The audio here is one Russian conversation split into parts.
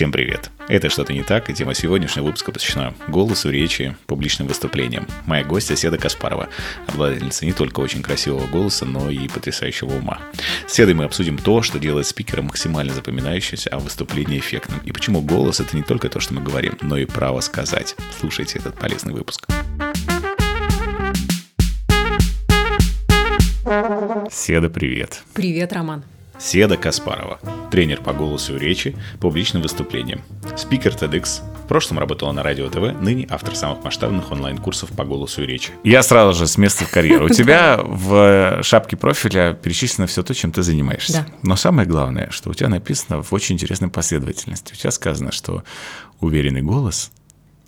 Всем привет! Это «Что-то не так» и тема сегодняшнего выпуска посвящена голосу, речи, публичным выступлениям. Моя гостья Седа Каспарова, обладательница не только очень красивого голоса, но и потрясающего ума. С Седой мы обсудим то, что делает спикера максимально запоминающимся, а выступление эффектным. И почему голос — это не только то, что мы говорим, но и право сказать. Слушайте этот полезный выпуск. Седа, привет. Привет, Роман. Седа Каспарова, тренер по голосу и речи, публичным выступлениям, спикер TEDx, в прошлом работала на Радио ТВ, ныне автор самых масштабных онлайн-курсов по голосу и речи. Я сразу же с места в карьеру. У тебя в шапке профиля перечислено все то, чем ты занимаешься. Да. Но самое главное, что у тебя написано в очень интересной последовательности. У тебя сказано, что уверенный голос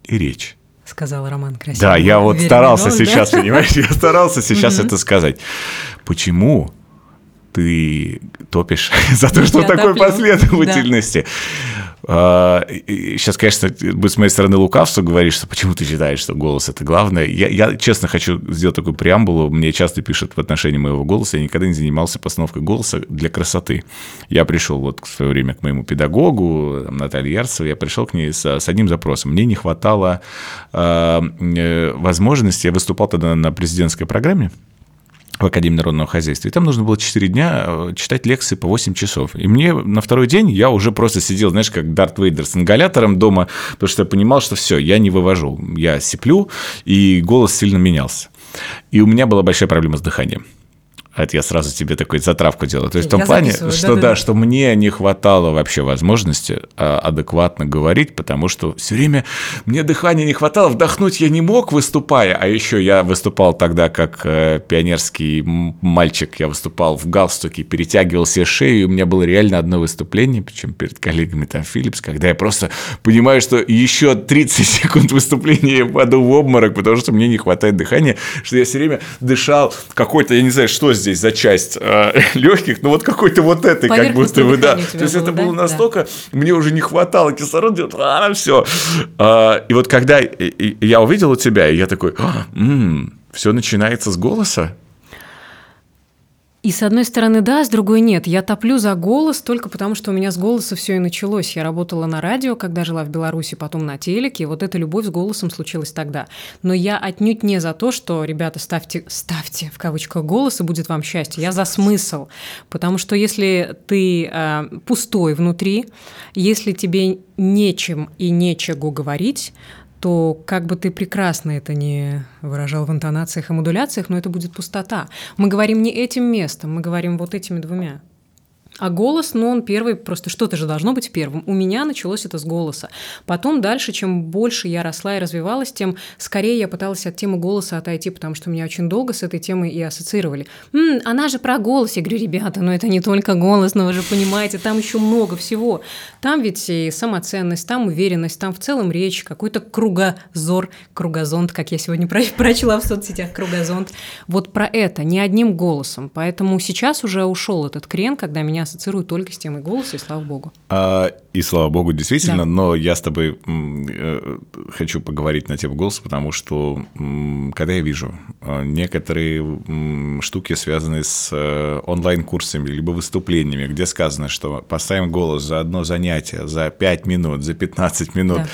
и речь. Сказал Роман красиво. Да, я вот старался голос, да? сейчас, понимаешь, я старался сейчас это сказать. Почему ты топишь за то, что Я такой топлю, последовательности? Сейчас, конечно, будет с моей стороны лукавство говорить, что почему ты считаешь, что голос это главное. Я, я честно хочу сделать такую преамбулу. Мне часто пишут в отношении моего голоса. Я никогда не занимался постановкой голоса для красоты. Я пришел вот в свое время к моему педагогу, Наталье Ярцевой, я пришел к ней с, с одним запросом. Мне не хватало э, э, возможности, я выступал тогда на президентской программе, в Академии народного хозяйства. И там нужно было 4 дня э, читать лекции по 8 часов. И мне на второй день я уже просто сидел, знаешь, как Дарт Вейдер с ингалятором дома, потому что я понимал, что все, я не вывожу. Я сиплю, и голос сильно менялся. И у меня была большая проблема с дыханием. Это я сразу тебе такой затравку делаю. То есть в том плане, что да, да-да-да. что мне не хватало вообще возможности а, адекватно говорить, потому что все время мне дыхания не хватало, вдохнуть я не мог, выступая. А еще я выступал тогда как э, пионерский мальчик, я выступал в галстуке, перетягивал себе шею, и у меня было реально одно выступление, причем перед коллегами там Philips, когда я просто понимаю, что еще 30 секунд выступления я паду в обморок, потому что мне не хватает дыхания, что я все время дышал какой-то, я не знаю, что здесь за часть э, легких, но вот какой-то вот этой, как будто бы, да. То есть было, это да? было Да. настолько, мне уже не хватало кислорода, а, все. И вот когда я увидел у тебя, я такой, все начинается с голоса. И с одной стороны да, с другой нет. Я топлю за голос только потому, что у меня с голоса все и началось. Я работала на радио, когда жила в Беларуси, потом на телеке. И вот эта любовь с голосом случилась тогда. Но я отнюдь не за то, что, ребята, ставьте, ставьте в кавычках голос, и будет вам счастье. Я за смысл. Потому что если ты э, пустой внутри, если тебе нечем и нечего говорить, то как бы ты прекрасно это не выражал в интонациях и модуляциях, но это будет пустота. Мы говорим не этим местом, мы говорим вот этими двумя. А голос, ну, он первый, просто что-то же должно быть первым. У меня началось это с голоса. Потом дальше, чем больше я росла и развивалась, тем скорее я пыталась от темы голоса отойти, потому что меня очень долго с этой темой и ассоциировали. «М, она же про голос. Я говорю, ребята, ну это не только голос, но вы же понимаете, там еще много всего. Там ведь и самоценность, там уверенность, там в целом речь, какой-то кругозор, кругозонт, как я сегодня про- прочла в соцсетях, кругозонт. Вот про это, не одним голосом. Поэтому сейчас уже ушел этот крен, когда меня ассоциируют только с темой голоса, и слава богу. А, и слава богу, действительно, Да. но я с тобой э, хочу поговорить на тему голоса, потому что когда я вижу э, некоторые штуки, связанные с э, онлайн-курсами либо выступлениями, где сказано, что поставим голос за одно занятие, за 5 минут, за 15 минут Да.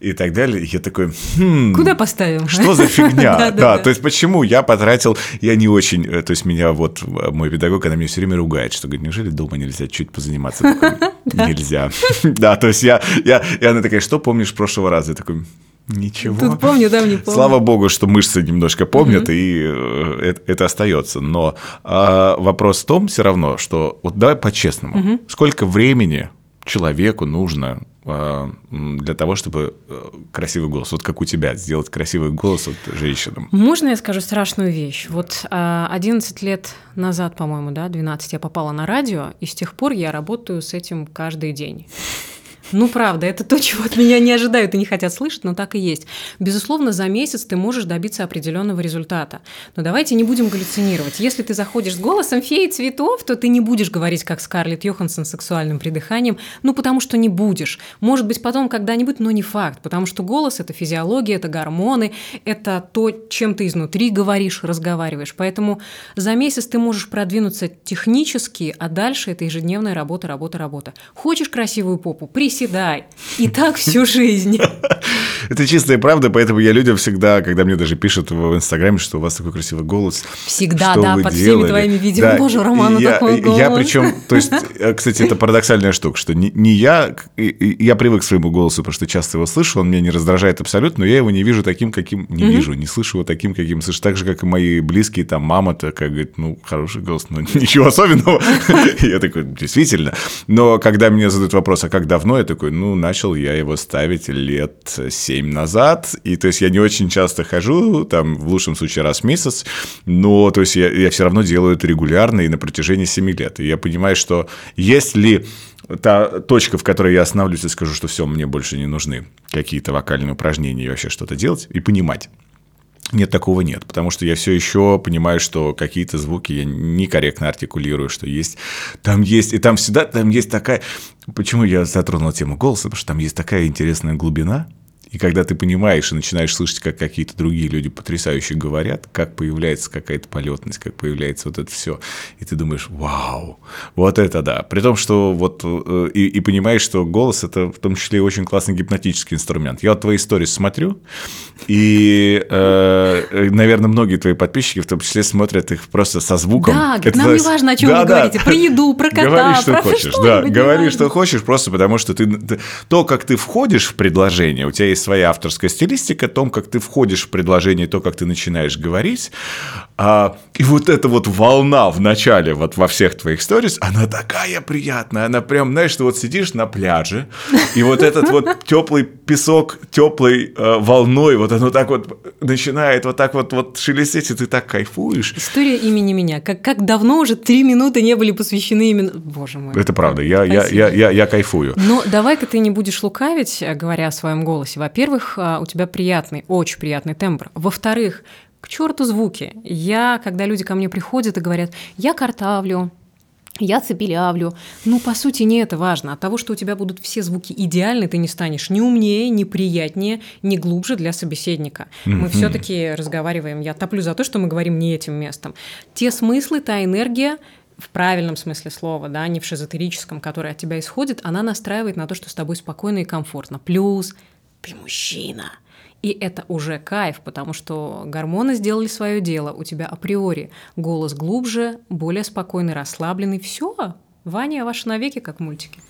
и так далее, я такой, хм, Куда поставим? что за фигня? Да, то есть почему я потратил, я не очень, э, то есть меня вот мой педагог, она меня все время ругает, что говорит, неужели дома нельзя чуть позаниматься? Нельзя. Да, то есть я, я, и она такая, что помнишь прошлого раза? Я такой, ничего. Тут помню, да, не помню. Слава богу, что мышцы немножко помнят, и э, это, это остается. Но а, вопрос в том все равно, что вот давай по-честному, сколько времени человеку нужно для того, чтобы э, красивый голос, вот как у тебя, сделать красивый голос вот женщинам? Можно я скажу страшную вещь? Вот а, 11 лет назад, по-моему, да, 12, я попала на радио, и с тех пор я работаю с этим каждый день. Ну, правда, это то, чего от меня не ожидают и не хотят слышать, но так и есть. Безусловно, за месяц ты можешь добиться определенного результата. Но давайте не будем галлюцинировать. Если ты заходишь с голосом феи цветов, то ты не будешь говорить, как Скарлетт Йоханссон, с сексуальным придыханием, ну, потому что не будешь. Может быть, потом когда-нибудь, но не факт, потому что голос – это физиология, это гормоны, это то, чем ты изнутри говоришь, разговариваешь. Поэтому за месяц ты можешь продвинуться технически, а дальше это ежедневная работа, работа, работа. Хочешь красивую попу? Присядь приседай. И так всю жизнь. Это чистая правда, поэтому я людям всегда, когда мне даже пишут в Инстаграме, что у вас такой красивый голос. Всегда, да, под делали? всеми твоими видео. Да, Боже, Романа я, такой голос. Я причем, то есть, э, кстати, это парадоксальная штука, что не, не я, я привык к своему голосу, потому что часто его слышу, он меня не раздражает абсолютно, но я его не вижу таким, каким не вижу, не слышу его таким, каким слышу. Так же, как и мои близкие, там, мама такая говорит, ну, хороший голос, но ничего особенного. Я такой, действительно. Но когда мне задают вопрос, а как давно, я такой, ну, начал я его ставить лет семь назад, и то есть я не очень часто хожу, там, в лучшем случае раз в месяц, но то есть я, я все равно делаю это регулярно и на протяжении семи лет. И я понимаю, что если та точка, в которой я остановлюсь и скажу, что все, мне больше не нужны какие-то вокальные упражнения и вообще что-то делать, и понимать, нет, такого нет, потому что я все еще понимаю, что какие-то звуки я некорректно артикулирую, что есть, там есть, и там всегда, там есть такая, почему я затронул тему голоса, потому что там есть такая интересная глубина, и когда ты понимаешь и начинаешь слышать, как какие-то другие люди потрясающе говорят, как появляется какая-то полетность, как появляется вот это все, и ты думаешь, вау, вот это да. При том, что вот э, и, и понимаешь, что голос это в том числе очень классный гипнотический инструмент. Я вот твои истории смотрю, и, э, наверное, многие твои подписчики в том числе смотрят их просто со звуком. Да, Это нам не важно, о чем Да, вы да. говорите. Про еду, про кота, Говори, что про хочешь, что-нибудь, да, говори, что хочешь, просто потому что ты, ты- то, как ты входишь в предложение, у тебя есть своя авторская стилистика, о том, как ты входишь в предложение, то, как ты начинаешь говорить, а, и вот эта вот волна в начале, вот во всех твоих сторис, она такая приятная, она прям, знаешь, ты вот сидишь на пляже, и вот этот вот теплый песок теплой э, волной, вот оно так вот начинает вот так вот, вот шелестеть, и ты так кайфуешь. История имени меня. Как, как давно уже три минуты не были посвящены именно... Боже мой. Это правда, я, я, Спасибо. я, я, я кайфую. Но давай-ка ты не будешь лукавить, э, говоря о своем голосе. Во-первых, а, у тебя приятный, очень приятный тембр. Во-вторых, к черту звуки. Я, когда люди ко мне приходят и говорят, я картавлю, я цепелявлю. Ну, по сути, не это важно. От того, что у тебя будут все звуки идеальны, ты не станешь ни умнее, ни приятнее, ни глубже для собеседника. Мы все-таки разговариваем. Я топлю за то, что мы говорим не этим местом. Те смыслы, та энергия, в правильном смысле слова, да, не в шизотерическом, которая от тебя исходит, она настраивает на то, что с тобой спокойно и комфортно. Плюс ты мужчина. И это уже кайф, потому что гормоны сделали свое дело. У тебя априори голос глубже, более спокойный, расслабленный. Все, Ваня, ваши навеки, как в мультике.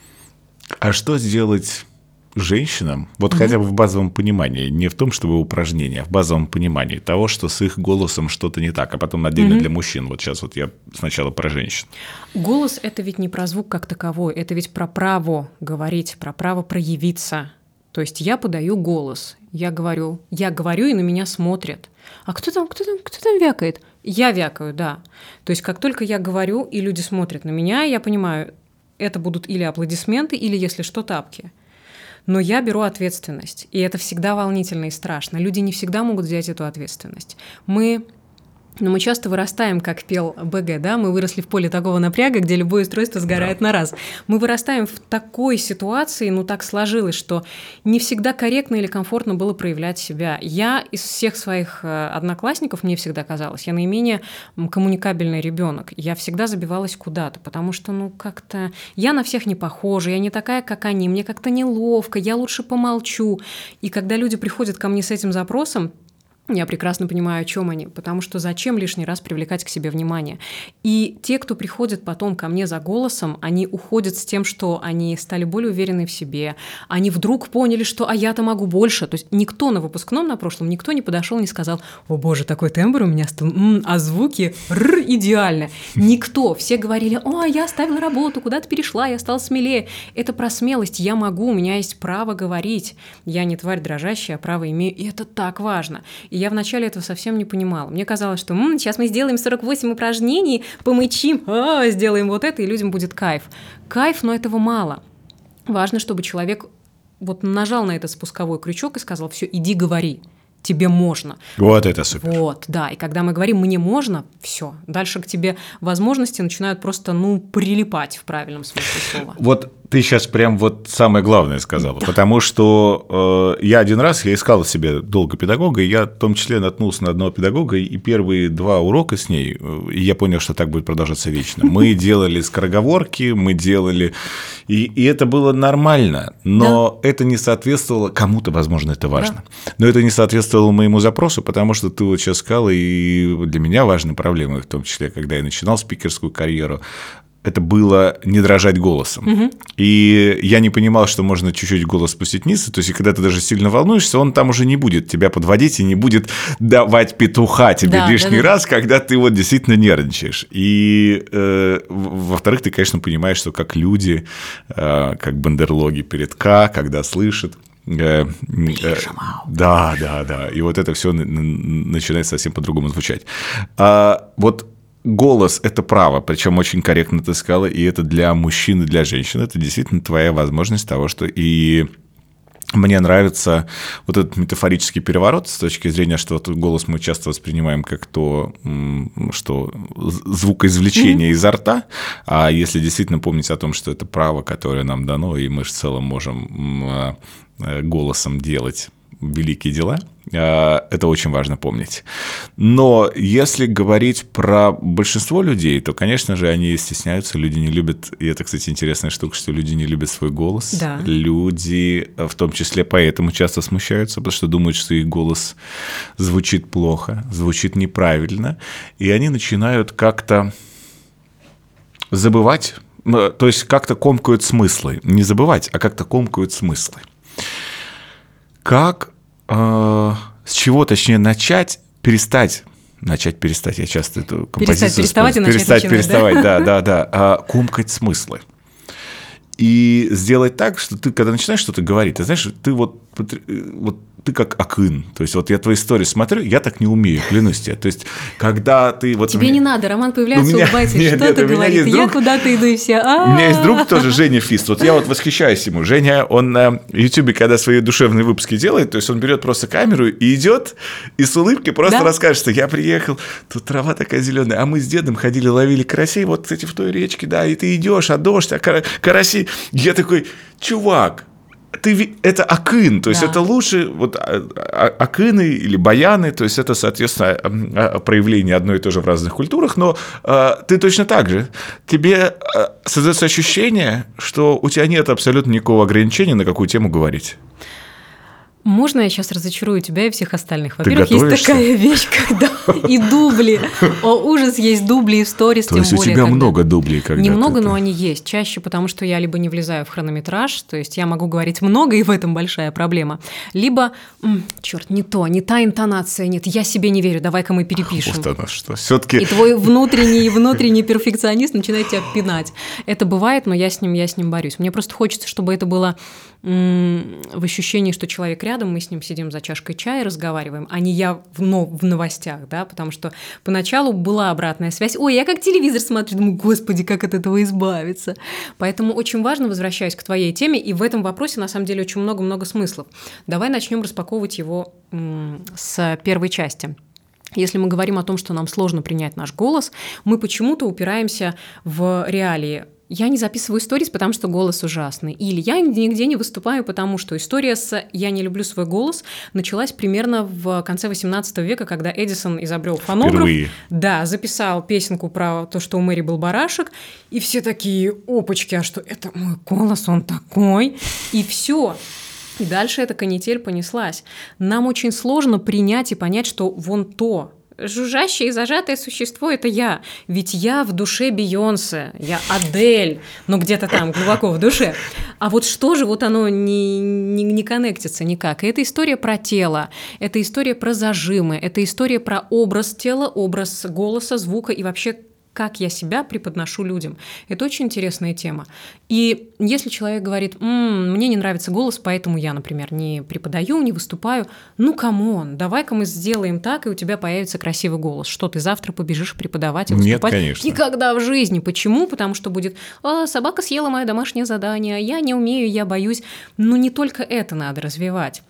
А что сделать женщинам, вот хотя бы в базовом понимании, не в том, чтобы упражнение, а в базовом понимании того, что с их голосом что-то не так, а потом отдельно для мужчин. Вот сейчас вот я сначала про женщин. Голос – это ведь не про звук как таковой, это ведь про право говорить, про право проявиться. То есть я подаю голос, я говорю, я говорю, и на меня смотрят. А кто там, кто там, кто там вякает? Я вякаю, да. То есть как только я говорю, и люди смотрят на меня, я понимаю, это будут или аплодисменты, или, если что, тапки. Но я беру ответственность, и это всегда волнительно и страшно. Люди не всегда могут взять эту ответственность. Мы но мы часто вырастаем, как пел БГ, да, мы выросли в поле такого напряга, где любое устройство сгорает на раз. Мы вырастаем в такой ситуации, ну так сложилось, что не всегда корректно или комфортно было проявлять себя. Я из всех своих э, одноклассников, мне всегда казалось, я наименее коммуникабельный ребенок. Я всегда забивалась куда-то, потому что, ну, как-то я на всех не похожа, я не такая, как они, мне как-то неловко, я лучше помолчу. И когда люди приходят ко мне с этим запросом, я прекрасно понимаю, о чем они, потому что зачем лишний раз привлекать к себе внимание. И те, кто приходят потом ко мне за голосом, они уходят с тем, что они стали более уверены в себе, они вдруг поняли, что «а я-то могу больше». То есть никто на выпускном на прошлом, никто не подошел, не сказал «О боже, такой тембр у меня стал, м, а звуки р идеально». Никто. Все говорили «О, я оставила работу, куда-то перешла, я стала смелее». Это про смелость. Я могу, у меня есть право говорить. Я не тварь дрожащая, а право имею. И это так важно. И я вначале этого совсем не понимала. Мне казалось, что «М, сейчас мы сделаем 48 упражнений, помычим, а, сделаем вот это, и людям будет кайф. Кайф, но этого мало. Важно, чтобы человек вот нажал на этот спусковой крючок и сказал, все, иди говори, тебе можно. Вот это супер. Вот, да. И когда мы говорим «мне можно», все. Дальше к тебе возможности начинают просто, ну, прилипать в правильном смысле слова. Вот Ты сейчас прям вот самое главное сказала, потому что э, я один раз, я искал себе долго педагога, и я в том числе наткнулся на одного педагога, и первые два урока с ней, э, и я понял, что так будет продолжаться вечно. Мы делали скороговорки, мы делали, и, и это было нормально, но да. это не соответствовало, кому-то, возможно, это важно, да. но это не соответствовало моему запросу, потому что ты вот сейчас сказала, и для меня важной проблемой, в том числе, когда я начинал спикерскую карьеру, это было не дрожать голосом. Угу. И я не понимал, что можно чуть-чуть голос спустить вниз. То есть, когда ты даже сильно волнуешься, он там уже не будет тебя подводить и не будет давать петуха тебе да, лишний да, да. раз, когда ты вот действительно нервничаешь. И, э, во-вторых, ты, конечно, понимаешь, что как люди, э, как бандерлоги перед К, когда слышат, Э, э, да, да, да. И вот это все начинает совсем по-другому звучать. А вот голос – это право, причем очень корректно ты сказала, и это для мужчин и для женщин. Это действительно твоя возможность того, что и мне нравится вот этот метафорический переворот с точки зрения, что вот голос мы часто воспринимаем как то, что звукоизвлечение mm-hmm. изо рта, а если действительно помнить о том, что это право, которое нам дано, и мы в целом можем а, э, голосом делать великие дела. А, это очень важно помнить. Но если говорить про большинство людей, то, конечно же, они стесняются, люди не любят, и это, кстати, интересная штука, что люди не любят свой голос. Да. Люди, в том числе поэтому, часто смущаются, потому что думают, что их голос звучит плохо, звучит неправильно, и они начинают как-то забывать, то есть как-то комкают смыслы. Не забывать, а как-то комкают смыслы. Как э, с чего, точнее, начать, перестать начать перестать, я часто эту композицию... Перестать переставать и начать Перестать переставать, да, да, да. А, комкать смыслы. И сделать так, что ты, когда начинаешь что-то говорить, ты знаешь, ты вот, вот ты как акын. То есть вот я твои истории смотрю, я так не умею, клянусь тебе. То есть когда ты... Вот Тебе меня... не надо, Роман появляется, меня... улыбается, что-то говорит, друг... я куда-то иду и все... У меня есть друг тоже, Женя Фист. Вот я вот восхищаюсь ему. Женя, он на Ютубе, когда свои душевные выпуски делает, то есть он берет просто камеру и идет, и с улыбкой просто да? расскажет, что я приехал, тут трава такая зеленая, а мы с дедом ходили, ловили карасей, вот, кстати, в той речке, да, и ты идешь, а дождь, а караси. Я такой, чувак, ты, это акын, то есть да. это лучше, вот а, а, акыны или баяны, то есть это, соответственно, а, проявление одно и то же в разных культурах, но э, ты точно так же. Тебе создается ощущение, что у тебя нет абсолютно никакого ограничения, на какую тему говорить. Можно я сейчас разочарую тебя и всех остальных? Во-первых, есть такая вещь, когда и дубли. О, ужас, есть дубли и в сторис, То есть у тебя много дублей? Когда Немного, но они есть. Чаще потому, что я либо не влезаю в хронометраж, то есть я могу говорить много, и в этом большая проблема. Либо, черт, не то, не та интонация, нет, я себе не верю, давай-ка мы перепишем. Вот оно что. Все-таки... И твой внутренний, внутренний перфекционист начинает тебя пинать. Это бывает, но я с ним, я с ним борюсь. Мне просто хочется, чтобы это было в ощущении, что человек рядом, мы с ним сидим за чашкой чая, разговариваем, а не я в, но, в новостях, да, потому что поначалу была обратная связь, ой, я как телевизор смотрю, думаю, господи, как от этого избавиться. Поэтому очень важно, возвращаясь к твоей теме, и в этом вопросе на самом деле очень много-много смыслов. Давай начнем распаковывать его с первой части. Если мы говорим о том, что нам сложно принять наш голос, мы почему-то упираемся в реалии я не записываю сторис, потому что голос ужасный. Или я нигде не выступаю, потому что история с «я не люблю свой голос» началась примерно в конце 18 века, когда Эдисон изобрел фонограф. Впервые. Да, записал песенку про то, что у Мэри был барашек, и все такие «опачки, а что это мой голос, он такой?» И все. И дальше эта канитель понеслась. Нам очень сложно принять и понять, что вон то, жужжащее и зажатое существо – это я. Ведь я в душе Бейонсе, я Адель, ну где-то там глубоко в душе. А вот что же, вот оно не, не, не коннектится никак. И это история про тело, это история про зажимы, это история про образ тела, образ голоса, звука и вообще как я себя преподношу людям. Это очень интересная тема. И если человек говорит, М, мне не нравится голос, поэтому я, например, не преподаю, не выступаю, ну, come on, давай-ка мы сделаем так, и у тебя появится красивый голос. Что, ты завтра побежишь преподавать и выступать? Нет, конечно. Никогда в жизни. Почему? Потому что будет, а, собака съела мое домашнее задание, я не умею, я боюсь. Но не только это надо развивать.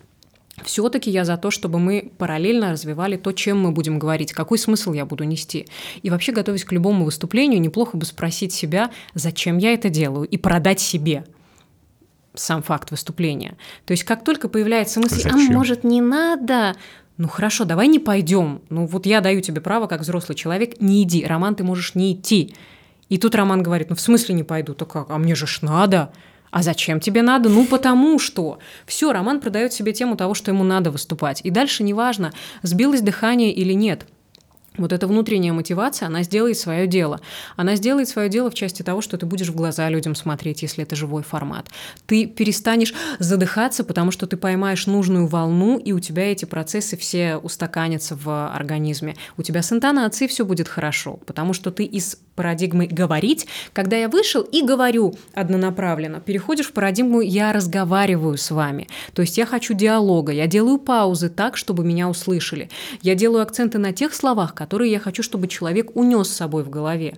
Все-таки я за то, чтобы мы параллельно развивали то, чем мы будем говорить, какой смысл я буду нести. И вообще, готовясь к любому выступлению, неплохо бы спросить себя, зачем я это делаю, и продать себе. сам факт выступления. То есть как только появляется мысль, а Зачем? может не надо, ну хорошо, давай не пойдем. Ну вот я даю тебе право, как взрослый человек, не иди. Роман, ты можешь не идти. И тут Роман говорит, ну в смысле не пойду? То как? А мне же ж надо. А зачем тебе надо? Ну, потому что. Все, Роман продает себе тему того, что ему надо выступать. И дальше неважно, сбилось дыхание или нет. Вот эта внутренняя мотивация, она сделает свое дело. Она сделает свое дело в части того, что ты будешь в глаза людям смотреть, если это живой формат. Ты перестанешь задыхаться, потому что ты поймаешь нужную волну, и у тебя эти процессы все устаканятся в организме. У тебя с интонацией все будет хорошо, потому что ты из парадигмы говорить, когда я вышел и говорю однонаправленно, переходишь в парадигму «я разговариваю с вами». То есть я хочу диалога, я делаю паузы так, чтобы меня услышали. Я делаю акценты на тех словах, которые я хочу, чтобы человек унес с собой в голове.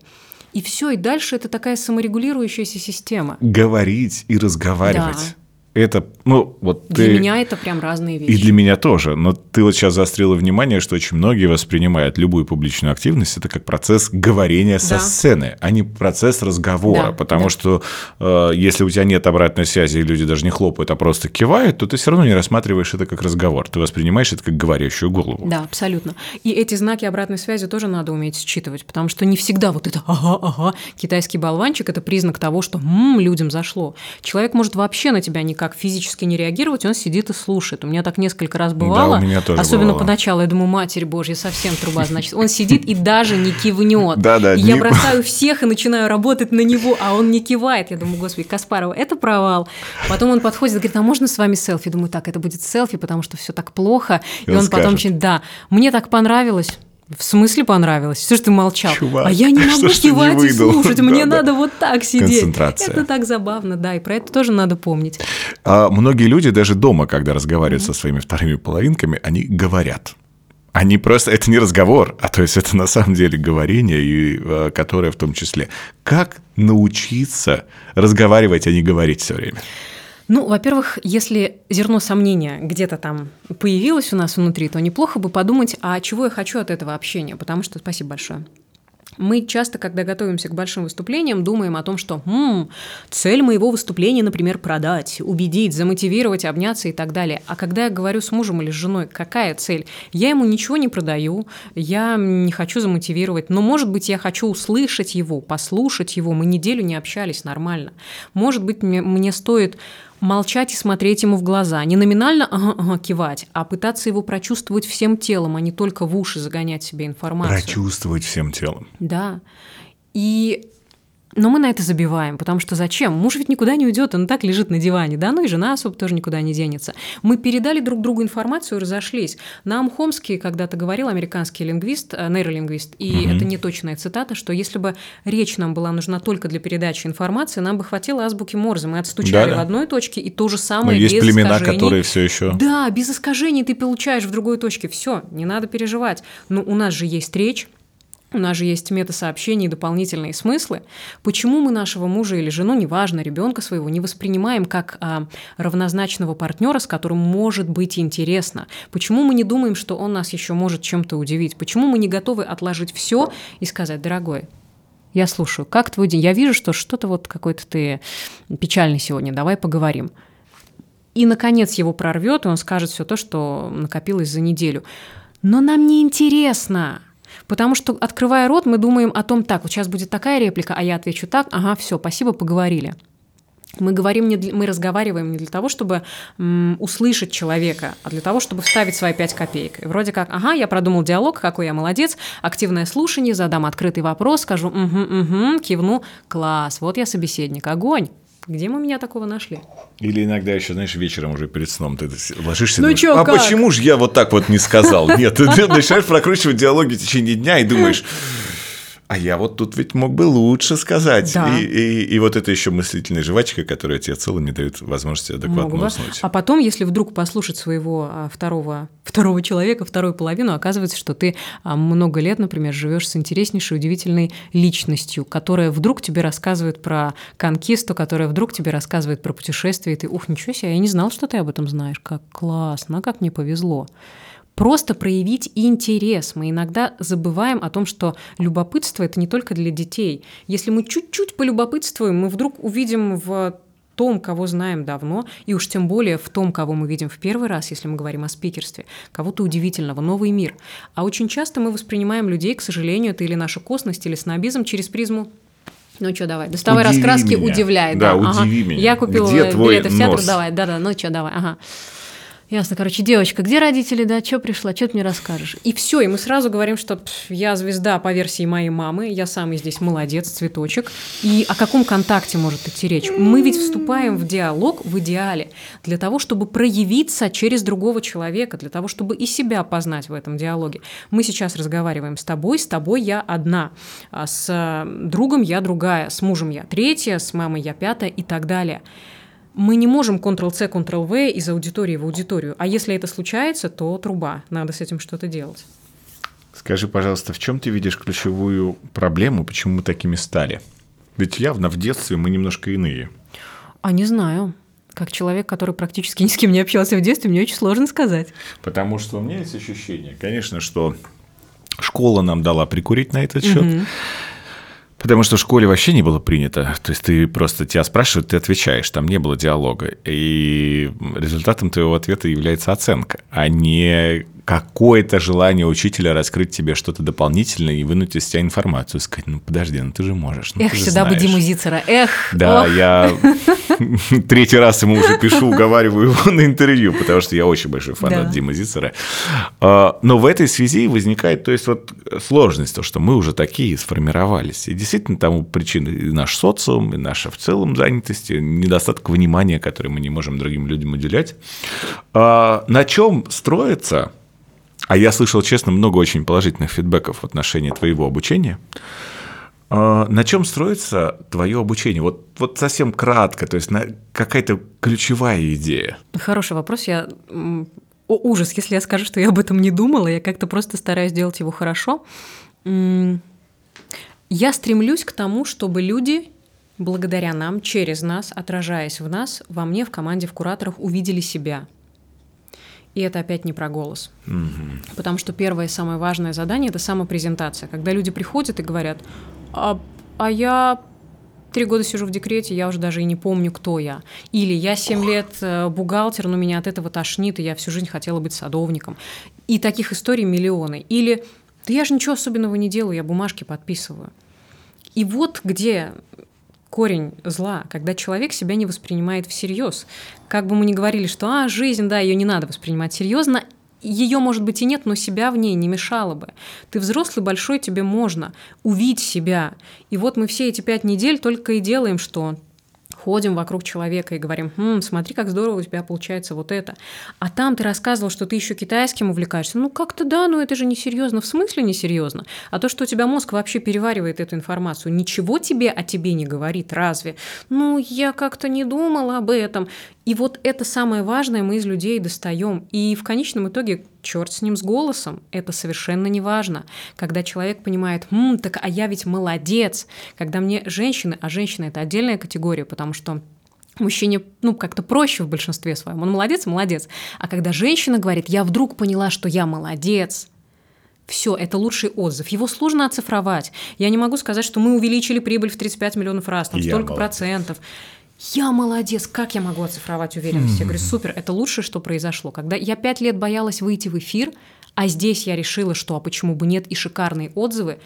И все, и дальше это такая саморегулирующаяся система. Говорить и разговаривать. Да. Это, ну, вот Для ты... меня это прям разные вещи. И для меня тоже. Но ты вот сейчас заострила внимание, что очень многие воспринимают любую публичную активность это как процесс говорения со Да. сцены, а не процесс разговора. Да, потому да. что э, если у тебя нет обратной связи, и люди даже не хлопают, а просто кивают, то ты все равно не рассматриваешь это как разговор. Ты воспринимаешь это как говорящую голову. Да, абсолютно. И эти знаки обратной связи тоже надо уметь считывать, потому что не всегда вот это «ага, ага», китайский болванчик – это признак того, что «м, людям зашло». Человек может вообще на тебя никак физически не реагировать, он сидит и слушает. У меня так несколько раз бывало, у меня тоже особенно бывало. поначалу. Я думаю, Матерь Божья, совсем труба, значит. Он сидит и даже не кивнет. Да-да, И я бросаю всех и начинаю работать на него, а он не кивает. Я думаю, господи, Каспарова, это провал. Потом он подходит и говорит, а можно с вами селфи? Думаю, так, это будет селфи, потому что все так плохо. И, И он он, потом скажет. очень, да, мне так понравилось. В смысле понравилось? Все, что ты молчал. Чувак, а я не что могу не кивать и выдал? слушать. Мне Да-да. надо вот так сидеть. Концентрация. Это так забавно, да, и про это тоже надо помнить. А многие люди даже дома, когда разговаривают со своими вторыми половинками, они говорят. Они просто... Это не разговор, а то есть это на самом деле говорение, и, э, которое в том числе. Как научиться разговаривать, а не говорить все время? Ну, во-первых, если зерно сомнения где-то там появилось у нас внутри, то неплохо бы подумать, а чего я хочу от этого общения, потому что спасибо большое. Мы часто, когда готовимся к большим выступлениям, думаем о том, что «М, цель моего выступления, например, продать, убедить, замотивировать, обняться и так далее. А когда я говорю с мужем или с женой, какая цель? Я ему ничего не продаю, я не хочу замотивировать, но, может быть, я хочу услышать его, послушать его. Мы неделю не общались нормально. Может быть, мне, мне стоит молчать и смотреть ему в глаза. Не номинально ага, ага, кивать, а пытаться его прочувствовать всем телом, а не только в уши загонять себе информацию. Прочувствовать всем телом. Да. И но мы на это забиваем, потому что зачем? Муж ведь никуда не уйдет, он так лежит на диване, да, ну и жена особо тоже никуда не денется. Мы передали друг другу информацию и разошлись. Нам Хомский когда-то говорил, американский лингвист, э, нейролингвист, и это не точная цитата, что если бы речь нам была нужна только для передачи информации, нам бы хватило азбуки Морзе. Мы отстучали Да-да. в одной точке, и то же Но самое есть без племена, искажений. которые все еще... Да, без искажений ты получаешь в другой точке. Все, не надо переживать. Но у нас же есть речь. У нас же есть метасообщения и дополнительные смыслы. Почему мы нашего мужа или жену, неважно, ребенка своего, не воспринимаем как а, равнозначного партнера, с которым может быть интересно? Почему мы не думаем, что он нас еще может чем-то удивить? Почему мы не готовы отложить все и сказать, дорогой, я слушаю, как твой день? Я вижу, что что-то вот какой-то ты печальный сегодня, давай поговорим. И, наконец, его прорвет, и он скажет все то, что накопилось за неделю. Но нам не интересно. Потому что, открывая рот, мы думаем о том, так, вот сейчас будет такая реплика, а я отвечу так, ага, все, спасибо, поговорили. Мы говорим не для- мы разговариваем не для того, чтобы м, услышать человека, а для того, чтобы вставить свои пять копеек. И вроде как, ага, я продумал диалог, какой я молодец, активное слушание, задам открытый вопрос, скажу, угу, угу, кивну, класс, вот я собеседник, огонь. Где мы меня такого нашли? Или иногда еще, знаешь, вечером уже перед сном ты ложишься и Ну думаешь, чё, а как?» почему же я вот так вот не сказал? Нет, ты начинаешь прокручивать диалоги в течение дня и думаешь, а я вот тут ведь мог бы лучше сказать. Да. И, и- и вот это еще мыслительная жвачка, которая тебе целым не дает возможности адекватно Могут, да? уснуть. А потом, если вдруг послушать своего а, второго, второго человека, вторую половину, оказывается, что ты а, много лет, например, живешь с интереснейшей, удивительной личностью, которая вдруг тебе рассказывает про конкисту, которая вдруг тебе рассказывает про путешествия, и ты, ух, ничего себе, я не знал, что ты об этом знаешь, как классно, как мне повезло. Просто проявить интерес. Мы иногда забываем о том, что любопытство – это не только для детей. Если мы чуть-чуть полюбопытствуем, мы вдруг увидим в том, кого знаем давно, и уж тем более в том, кого мы видим в первый раз, если мы говорим о спикерстве, кого-то удивительного, новый мир. А очень часто мы воспринимаем людей, к сожалению, это или наша косность, или снобизм через призму ну что, давай, доставай удиви раскраски, меня. удивляй. Да, да удиви ага. меня. Я купила Где билеты в театр, давай, да-да, ну что, давай, ага. Ясно, короче, девочка, где родители, да, что пришла, что ты мне расскажешь? И все, и мы сразу говорим, что я звезда по версии моей мамы, я самый здесь молодец, цветочек. И о каком контакте может идти речь? Мы ведь вступаем в диалог в идеале для того, чтобы проявиться через другого человека, для того, чтобы и себя познать в этом диалоге. Мы сейчас разговариваем с тобой, с тобой я одна, а с другом я другая, с мужем я третья, с мамой я пятая и так далее мы не можем Ctrl-C, Ctrl-V из аудитории в аудиторию. А если это случается, то труба. Надо с этим что-то делать. Скажи, пожалуйста, в чем ты видишь ключевую проблему, почему мы такими стали? Ведь явно в детстве мы немножко иные. А не знаю. Как человек, который практически ни с кем не общался в детстве, мне очень сложно сказать. Потому что у меня есть ощущение, конечно, что школа нам дала прикурить на этот счет. Угу. Потому что в школе вообще не было принято. То есть ты просто тебя спрашивают, ты отвечаешь, там не было диалога. И результатом твоего ответа является оценка, а не какое-то желание учителя раскрыть тебе что-то дополнительное и вынуть из тебя информацию, сказать, ну подожди, ну ты же можешь. Ну, эх, ты сюда бы Диму Зицера, эх. Да, ох. я третий раз ему уже пишу, уговариваю его на интервью, потому что я очень большой фанат да. Димы Зицера. А, но в этой связи возникает, то есть вот сложность, то, что мы уже такие сформировались. И действительно тому причина и наш социум, и наша в целом занятость, недостаток внимания, который мы не можем другим людям уделять. А, на чем строится а я слышал, честно, много очень положительных фидбэков в отношении твоего обучения. А, на чем строится твое обучение? Вот, вот совсем кратко, то есть какая-то ключевая идея. Хороший вопрос. Я о, ужас, если я скажу, что я об этом не думала, я как-то просто стараюсь делать его хорошо. Я стремлюсь к тому, чтобы люди благодаря нам, через нас, отражаясь в нас, во мне, в команде, в кураторах, увидели себя. И это опять не про голос. Угу. Потому что первое и самое важное задание – это самопрезентация. Когда люди приходят и говорят, а, а я три года сижу в декрете, я уже даже и не помню, кто я. Или я семь лет э, бухгалтер, но меня от этого тошнит, и я всю жизнь хотела быть садовником. И таких историй миллионы. Или да я же ничего особенного не делаю, я бумажки подписываю. И вот где корень зла, когда человек себя не воспринимает всерьез. Как бы мы ни говорили, что а, жизнь, да, ее не надо воспринимать серьезно, ее, может быть, и нет, но себя в ней не мешало бы. Ты взрослый, большой, тебе можно. Увидеть себя. И вот мы все эти пять недель только и делаем, что ходим вокруг человека и говорим, хм, смотри, как здорово у тебя получается вот это. А там ты рассказывал, что ты еще китайским увлекаешься. Ну, как-то да, но это же не серьезно. В смысле не серьезно? А то, что у тебя мозг вообще переваривает эту информацию, ничего тебе о тебе не говорит, разве? Ну, я как-то не думала об этом. И вот это самое важное мы из людей достаем. И в конечном итоге, черт с ним с голосом, это совершенно не важно. Когда человек понимает, «Ммм, так а я ведь молодец», когда мне женщины, а женщины это отдельная категория, потому что мужчине, ну, как-то проще в большинстве своем. Он молодец, молодец. А когда женщина говорит, я вдруг поняла, что я молодец, все, это лучший отзыв. Его сложно оцифровать. Я не могу сказать, что мы увеличили прибыль в 35 миллионов раз, там столько молодец. процентов я молодец, как я могу оцифровать уверенность? Mm-hmm. Я говорю, супер, это лучшее, что произошло. Когда я пять лет боялась выйти в эфир, а здесь я решила, что а почему бы нет, и шикарные отзывы,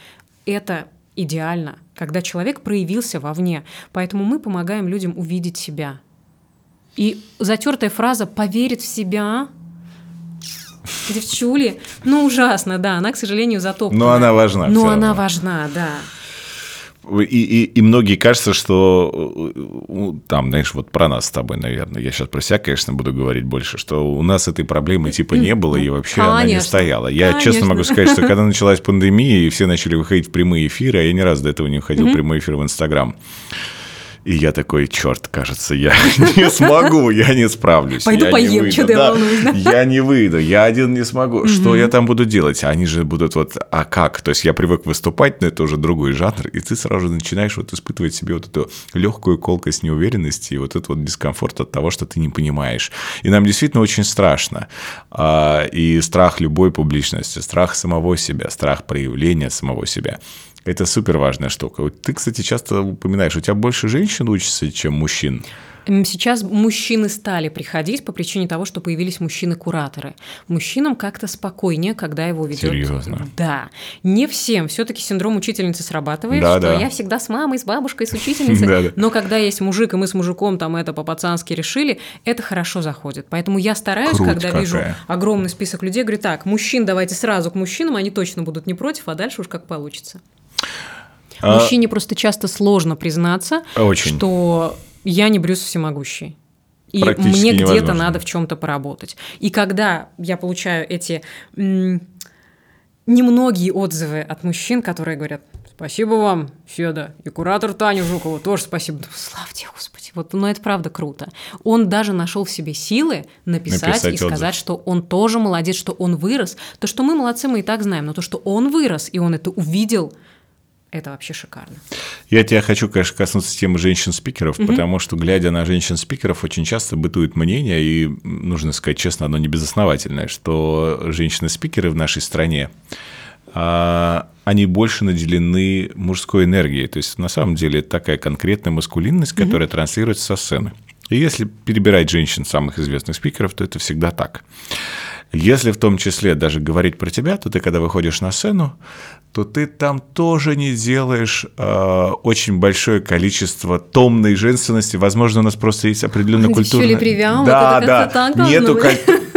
это идеально, когда человек проявился вовне. Поэтому мы помогаем людям увидеть себя. И затертая фраза «поверит в себя» Девчули, ну ужасно, да, она, к сожалению, затоптана. Но она важна. Но она важна, да. И, и, и многие кажется, что э, там, знаешь, вот про нас с тобой, наверное, я сейчас про себя, конечно, буду говорить больше, что у нас этой проблемы типа не было и вообще конечно. она не стояла. Я конечно. честно могу сказать, что когда началась пандемия и все начали выходить в прямые эфиры, а я ни разу до этого не выходил в прямой эфир в Инстаграм. И я такой, черт, кажется, я не смогу, я не справлюсь. Пойду я поем, что да, Я не выйду, я один не смогу. Что я там буду делать? Они же будут вот, а как? То есть я привык выступать, но это уже другой жанр, и ты сразу же начинаешь вот испытывать себе вот эту легкую колкость неуверенности и вот этот вот дискомфорт от того, что ты не понимаешь. И нам действительно очень страшно. А, и страх любой публичности, страх самого себя, страх проявления самого себя. Это супер важная штука. Ты, кстати, часто упоминаешь, у тебя больше женщин учатся, чем мужчин. Сейчас мужчины стали приходить по причине того, что появились мужчины-кураторы. Мужчинам как-то спокойнее, когда его ведет. Серьезно? Да. Не всем. Все-таки синдром учительницы срабатывает, Да, что да. я всегда с мамой, с бабушкой, с учительницей. Да, да. Но когда есть мужик, и мы с мужиком там это по-пацански решили, это хорошо заходит. Поэтому я стараюсь, Круть когда вижу огромный список людей, говорю, так, мужчин давайте сразу к мужчинам, они точно будут не против, а дальше уж как получится. А, Мужчине просто часто сложно признаться, Очень. что я не Брюс всемогущий. И мне где-то надо в чем-то поработать. И когда я получаю эти м, немногие отзывы от мужчин, которые говорят, спасибо вам, Феда, и куратор Таню Жукову тоже спасибо. Думаю, Слава тебе, Господи. Вот, но это правда круто. Он даже нашел в себе силы написать, Написать и сказать, отзыв. что он тоже молодец, что он вырос. То, что мы молодцы, мы и так знаем, но то, что он вырос, и он это увидел, это вообще шикарно. Я тебя хочу, конечно, коснуться темы женщин-спикеров, потому что, глядя на женщин-спикеров, очень часто бытует мнение, и, нужно сказать честно, оно не безосновательное, что женщины-спикеры в нашей стране, а, они больше наделены мужской энергией. То есть, на самом деле, это такая конкретная маскулинность, которая транслируется со сцены. И если перебирать женщин самых известных спикеров, то это всегда так. Если в том числе даже говорить про тебя, то ты, когда выходишь на сцену, то ты там тоже не делаешь э, очень большое количество томной женственности. Возможно, у нас просто есть определенная вот да, да. Нету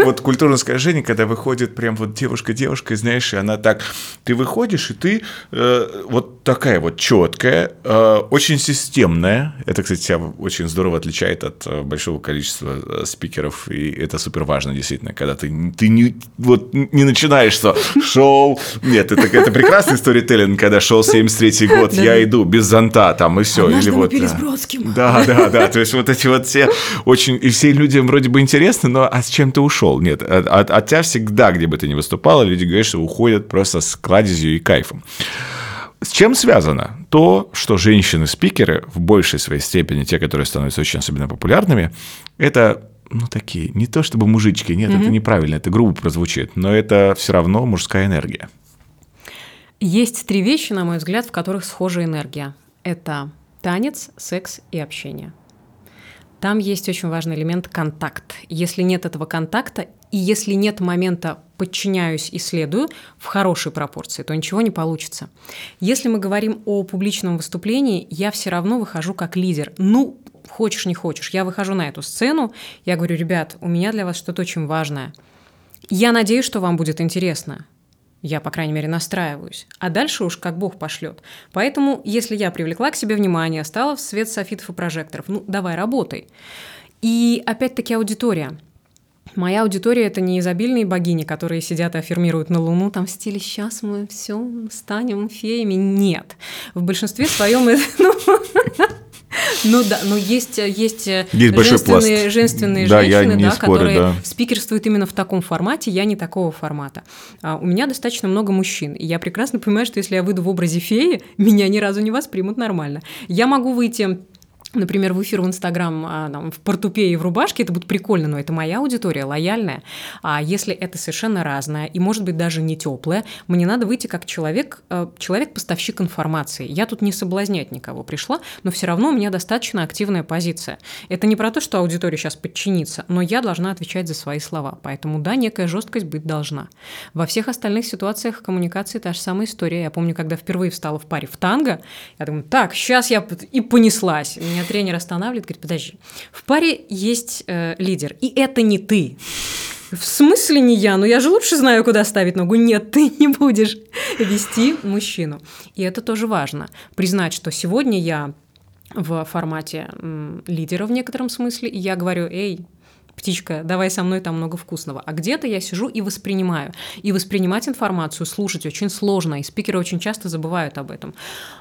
вот культурное искажение, когда выходит прям вот девушка-девушка, знаешь, и она так... Ты выходишь, и ты э, вот такая вот четкая, э, очень системная. Это, кстати, тебя очень здорово отличает от э, большого количества э, спикеров, и это супер важно, действительно, когда ты, ты не, вот, не начинаешь, что шоу... Нет, это, это прекрасный сторителлинг, когда шел 73-й год, я иду без зонта там, и все. Или вот, Бродским. Да, да, да. То есть вот эти вот все очень... И все людям вроде бы интересны, но а с чем ты ушел? Нет, от, от- от тебя всегда, где бы ты ни выступала, люди говорят, что уходят просто с кладезью и кайфом. С чем связано? То, что женщины-спикеры в большей своей степени, те, которые становятся очень особенно популярными, это ну, такие, не то чтобы мужички, нет, это неправильно, это грубо прозвучит, но это все равно мужская энергия. Есть три вещи, на мой взгляд, в которых схожа энергия. Это танец, секс и общение. Там есть очень важный элемент контакт. Если нет этого контакта, и если нет момента подчиняюсь и следую в хорошей пропорции, то ничего не получится. Если мы говорим о публичном выступлении, я все равно выхожу как лидер. Ну, хочешь не хочешь, я выхожу на эту сцену, я говорю, ребят, у меня для вас что-то очень важное. Я надеюсь, что вам будет интересно. Я, по крайней мере, настраиваюсь. А дальше уж как Бог пошлет. Поэтому, если я привлекла к себе внимание, стала в свет софитов и прожекторов, ну, давай, работай. И опять-таки аудитория. Моя аудитория это не изобильные богини, которые сидят и аффирмируют на Луну там в стиле «сейчас мы все станем феями». Нет. В большинстве своем это... ну, да, но есть, есть, Есть большой женственные, пласт. женственные Да, женщины, да, спорю, которые да. спикерствуют именно в таком формате, я не такого формата. А у меня достаточно много мужчин, и я прекрасно понимаю, что если я выйду в образе феи, меня ни разу не воспримут нормально. Я могу выйти например, в эфир в Инстаграм а, там, в портупее и в рубашке, это будет прикольно, но это моя аудитория, лояльная. А если это совершенно разное и, может быть, даже не теплое, мне надо выйти как человек, э, человек-поставщик информации. Я тут не соблазнять никого пришла, но все равно у меня достаточно активная позиция. Это не про то, что аудитория сейчас подчинится, но я должна отвечать за свои слова. Поэтому, да, некая жесткость быть должна. Во всех остальных ситуациях коммуникации та же самая история. Я помню, когда впервые встала в паре в танго, я думаю, так, сейчас я и понеслась. Меня тренер останавливает, говорит, подожди, в паре есть э, лидер, и это не ты. В смысле не я? Ну я же лучше знаю, куда ставить ногу. Нет, ты не будешь вести мужчину. И это тоже важно. Признать, что сегодня я в формате м, лидера в некотором смысле, и я говорю, эй, птичка, давай со мной там много вкусного. А где-то я сижу и воспринимаю. И воспринимать информацию, слушать очень сложно, и спикеры очень часто забывают об этом.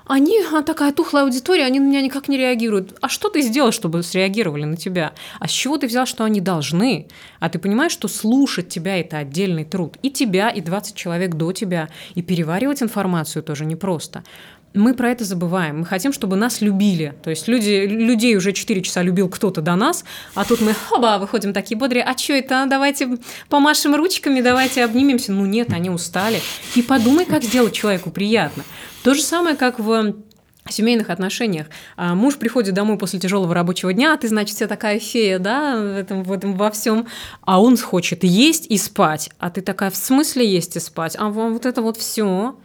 Они, а такая тухлая аудитория, они на меня никак не реагируют. А что ты сделал, чтобы среагировали на тебя? А с чего ты взял, что они должны? А ты понимаешь, что слушать тебя – это отдельный труд. И тебя, и 20 человек до тебя. И переваривать информацию тоже непросто мы про это забываем. Мы хотим, чтобы нас любили. То есть люди, людей уже 4 часа любил кто-то до нас, а тут мы, хоба, выходим такие бодрые, а что это, давайте помашем ручками, давайте обнимемся. Ну нет, они устали. И подумай, как сделать человеку приятно. То же самое, как в семейных отношениях. А муж приходит домой после тяжелого рабочего дня, а ты, значит, вся такая фея, да, в этом, в этом во всем, а он хочет есть и спать, а ты такая, в смысле есть и спать? А вот это вот все.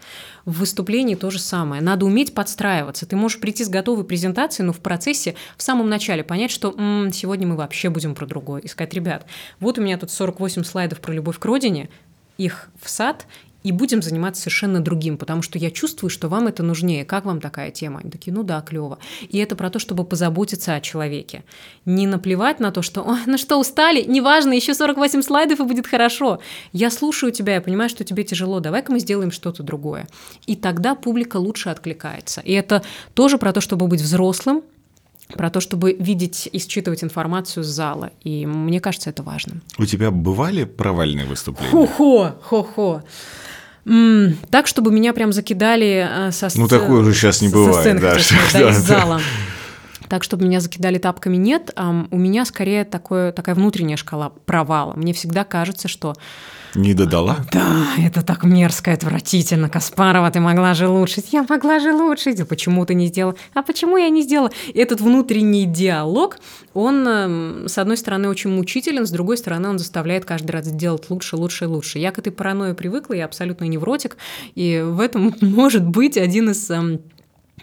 В выступлении то же самое. Надо уметь подстраиваться. Ты можешь прийти с готовой презентацией, но в процессе в самом начале понять, что М, сегодня мы вообще будем про другое. И сказать, ребят, вот у меня тут 48 слайдов про любовь к родине, их в сад, и будем заниматься совершенно другим, потому что я чувствую, что вам это нужнее. Как вам такая тема? Они такие, ну да, клево. И это про то, чтобы позаботиться о человеке. Не наплевать на то, что, Ой, ну что, устали? Неважно, еще 48 слайдов и будет хорошо. Я слушаю тебя, я понимаю, что тебе тяжело, давай-ка мы сделаем что-то другое. И тогда публика лучше откликается. И это тоже про то, чтобы быть взрослым, про то, чтобы видеть и считывать информацию с зала. И мне кажется, это важно. У тебя бывали провальные выступления? Хо-хо, хо-хо. М, Так, чтобы меня прям закидали э, со Ну, сц- такое уже сейчас не бывает, сцены, да, что- сказать, да, да, из зала. Так, чтобы меня закидали тапками, нет. У меня скорее такое, такая внутренняя шкала провала. Мне всегда кажется, что Не додала? да, это так мерзко, отвратительно. Каспарова, ты могла же лучше. Я могла же лучше. Да Почему ты не сделала? А почему я не сделала? Этот внутренний диалог, он, эм, с одной стороны, очень мучителен, с другой стороны, он заставляет каждый раз делать лучше, лучше и лучше. Я к этой паранойи привыкла, я абсолютно невротик, и в этом может быть один из эм,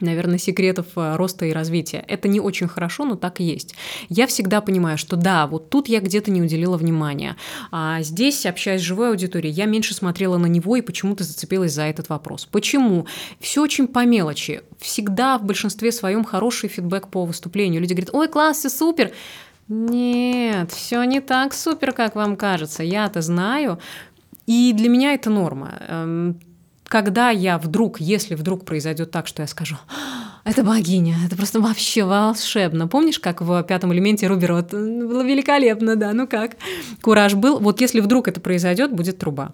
наверное, секретов э, роста и развития. Это не очень хорошо, но так и есть. Я всегда понимаю, что да, вот тут я где-то не уделила внимания. А здесь, общаясь с живой аудиторией, я меньше смотрела на него и почему-то зацепилась за этот вопрос. Почему? Все очень по мелочи. Всегда в большинстве своем хороший фидбэк по выступлению. Люди говорят, ой, класс, все супер. Нет, все не так супер, как вам кажется. Я-то знаю. И для меня это норма. Когда я вдруг, если вдруг произойдет так, что я скажу, «А, это богиня, это просто вообще волшебно. Помнишь, как в пятом элементе Рубера вот, «М, было великолепно, да, ну как? Кураж был. Вот если вдруг это произойдет, будет труба.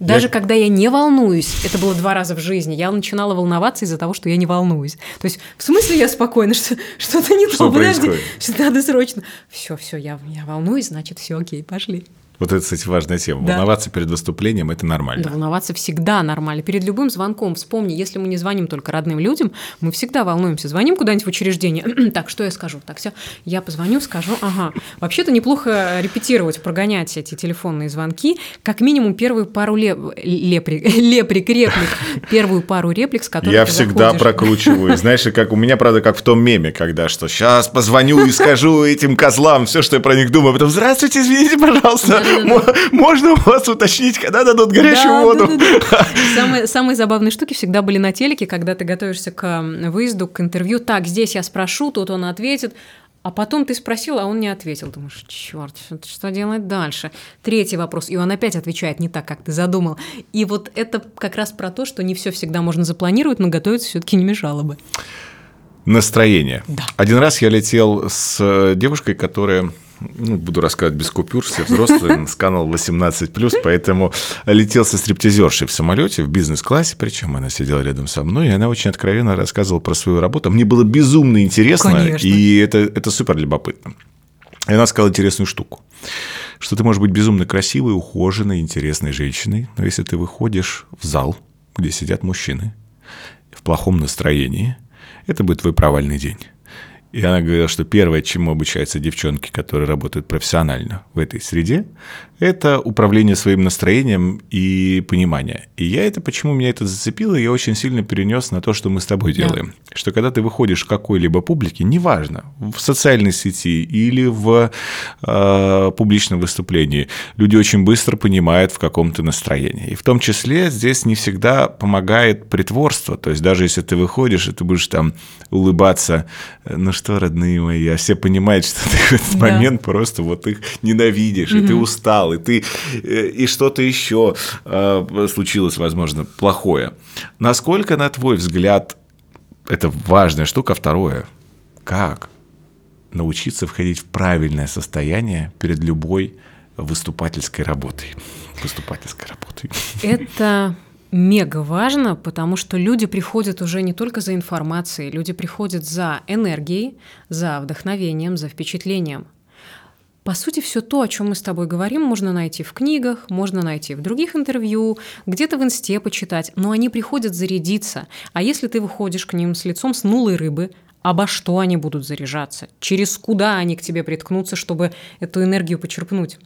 Даже Я- когда я не волнуюсь, это было два раза в жизни, я начинала волноваться из-за того, что я не волнуюсь. То есть, в смысле я спокойна, что что-то не Что то, подожди, что надо срочно. Все, все, я, я волнуюсь, значит, все окей, пошли. Вот это, кстати, важная тема. Да. Волноваться перед выступлением – это Да, нормально. волноваться всегда нормально. Перед любым звонком, вспомни, если мы не звоним только родным людям, мы всегда волнуемся. Звоним куда-нибудь в учреждение. так, что я скажу? Так, все. Я позвоню, скажу, ага. Вообще-то неплохо репетировать, прогонять эти телефонные звонки. Как минимум первую пару леп... леприк, леприк, реплик. Первую пару реплик, с которой Я всегда заходишь. прокручиваю. Знаешь, как у меня, правда, как в том меме, когда что сейчас позвоню и скажу этим козлам все, что я про них думаю. Потом, здравствуйте, извините, пожалуйста, можно у вас уточнить, когда дадут горячую воду? Самые, забавные штуки всегда были на телеке, когда ты готовишься к выезду, к интервью. Так, здесь я спрошу, тут он ответит. А потом ты спросил, а он не ответил. Думаешь, черт, что, что делать дальше? Третий вопрос, и он опять отвечает не так, как ты задумал. И вот это как раз про то, что не все всегда можно запланировать, но готовиться все-таки не мешало бы. Настроение. Да. Один раз я летел с э, девушкой, которая ну, буду рассказывать без купюр, все взрослые, с канал 18+, поэтому летел со стриптизершей в самолете в бизнес-классе, причем она сидела рядом со мной, и она очень откровенно рассказывала про свою работу. Мне было безумно интересно, Конечно. и это, это супер любопытно. И она сказала интересную штуку, что ты можешь быть безумно красивой, ухоженной, интересной женщиной, но если ты выходишь в зал, где сидят мужчины, в плохом настроении, это будет твой провальный день. И она говорила, что первое, чему обучаются девчонки, которые работают профессионально в этой среде, это управление своим настроением и понимание. И я это, почему меня это зацепило, я очень сильно перенес на то, что мы с тобой Да. делаем. Что когда ты выходишь в какой-либо публике, неважно, в социальной сети или в э, публичном выступлении, люди очень быстро понимают, в каком ты настроении. И в том числе здесь не всегда помогает притворство. То есть даже если ты выходишь, и ты будешь там улыбаться, ну что, родные мои, а все понимают, что ты в этот Да. момент просто вот их ненавидишь, и ты устал, и ты э, и что-то еще э, случилось, возможно, плохое. Насколько, на твой взгляд, это важная штука. Второе, как научиться входить в правильное состояние перед любой выступательской работой. Выступательской работой. Это мега важно, потому что люди приходят уже не только за информацией, люди приходят за энергией, за вдохновением, за впечатлением. По сути, все то, о чем мы с тобой говорим, можно найти в книгах, можно найти в других интервью, где-то в инсте почитать, но они приходят зарядиться. А если ты выходишь к ним с лицом с нулой рыбы, обо что они будут заряжаться? Через куда они к тебе приткнутся, чтобы эту энергию почерпнуть?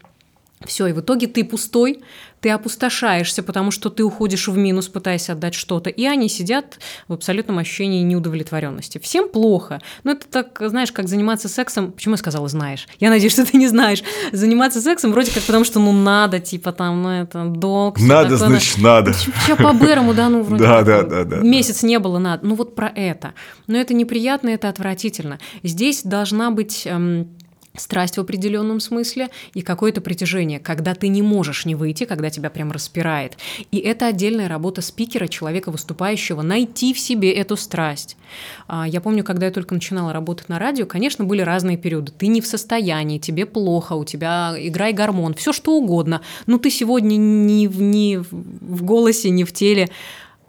Все, и в итоге ты пустой, ты опустошаешься, потому что ты уходишь в минус, пытаясь отдать что-то, и они сидят в абсолютном ощущении неудовлетворенности. Всем плохо. Но это так, знаешь, как заниматься сексом. Почему я сказала знаешь? Я надеюсь, что ты не знаешь. Заниматься сексом вроде как потому, что ну надо, типа там, ну это долг. Надо, такое, значит, надо. Сейчас по Бэрому, да, ну вроде да, да, да, да, месяц не было, надо. Ну вот про это. Но это неприятно, это отвратительно. Здесь должна быть эм, страсть в определенном смысле и какое-то притяжение, когда ты не можешь не выйти, когда тебя прям распирает. И это отдельная работа спикера, человека выступающего, найти в себе эту страсть. А, я помню, когда я только начинала работать на радио, конечно, были разные периоды. Ты не в состоянии, тебе плохо, у тебя играй гормон, все что угодно. Но ты сегодня не в, не в голосе, не в теле.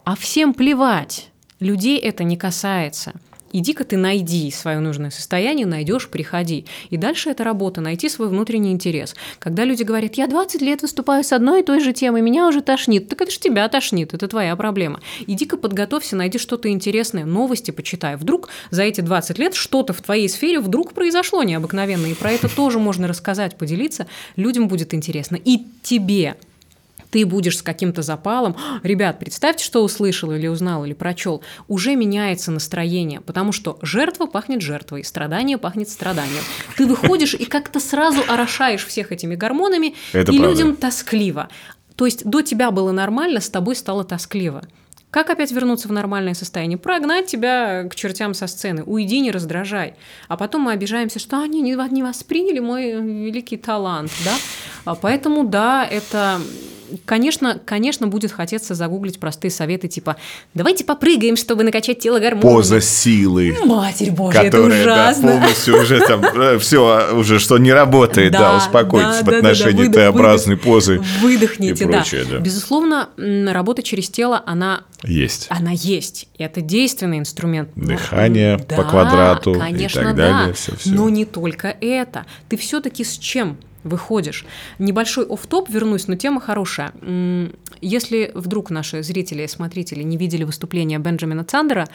А всем плевать. Людей это не касается – Иди-ка ты найди свое нужное состояние, найдешь, приходи. И дальше это работа, найти свой внутренний интерес. Когда люди говорят, я 20 лет выступаю с одной и той же темой, меня уже тошнит, так это же тебя тошнит, это твоя проблема. Иди-ка подготовься, найди что-то интересное, новости почитай. Вдруг за эти 20 лет что-то в твоей сфере вдруг произошло необыкновенное, и про это тоже можно рассказать, поделиться, людям будет интересно. И тебе ты будешь с каким-то запалом, ребят, представьте, что услышал или узнал или прочел, уже меняется настроение, потому что жертва пахнет жертвой, страдание пахнет страданием. Ты выходишь и как-то сразу орошаешь всех этими гормонами, Это и правда. людям тоскливо. То есть до тебя было нормально, с тобой стало тоскливо. Как опять вернуться в нормальное состояние? Прогнать тебя к чертям со сцены. Уйди, не раздражай. А потом мы обижаемся, что они не, не восприняли мой великий талант. Да? А поэтому, да, это конечно, конечно, будет хотеться загуглить простые советы типа «давайте попрыгаем, чтобы накачать тело гормонами». Поза силы. Матерь Божья, которая, это ужасно. Да, полностью уже там, э, все уже, что не работает, да, да успокойтесь да, в отношении да, да, Т-образной выдох, позы Выдохните, и прочее, да. да. Безусловно, работа через тело, она... Есть. Она есть. И это действенный инструмент. Дыхание да, по квадрату конечно, и так далее. Да. Все, все. Но не только это. Ты все-таки с чем выходишь. Небольшой оф-топ вернусь, но тема хорошая. Если вдруг наши зрители и смотрители не видели выступления Бенджамина Цандера,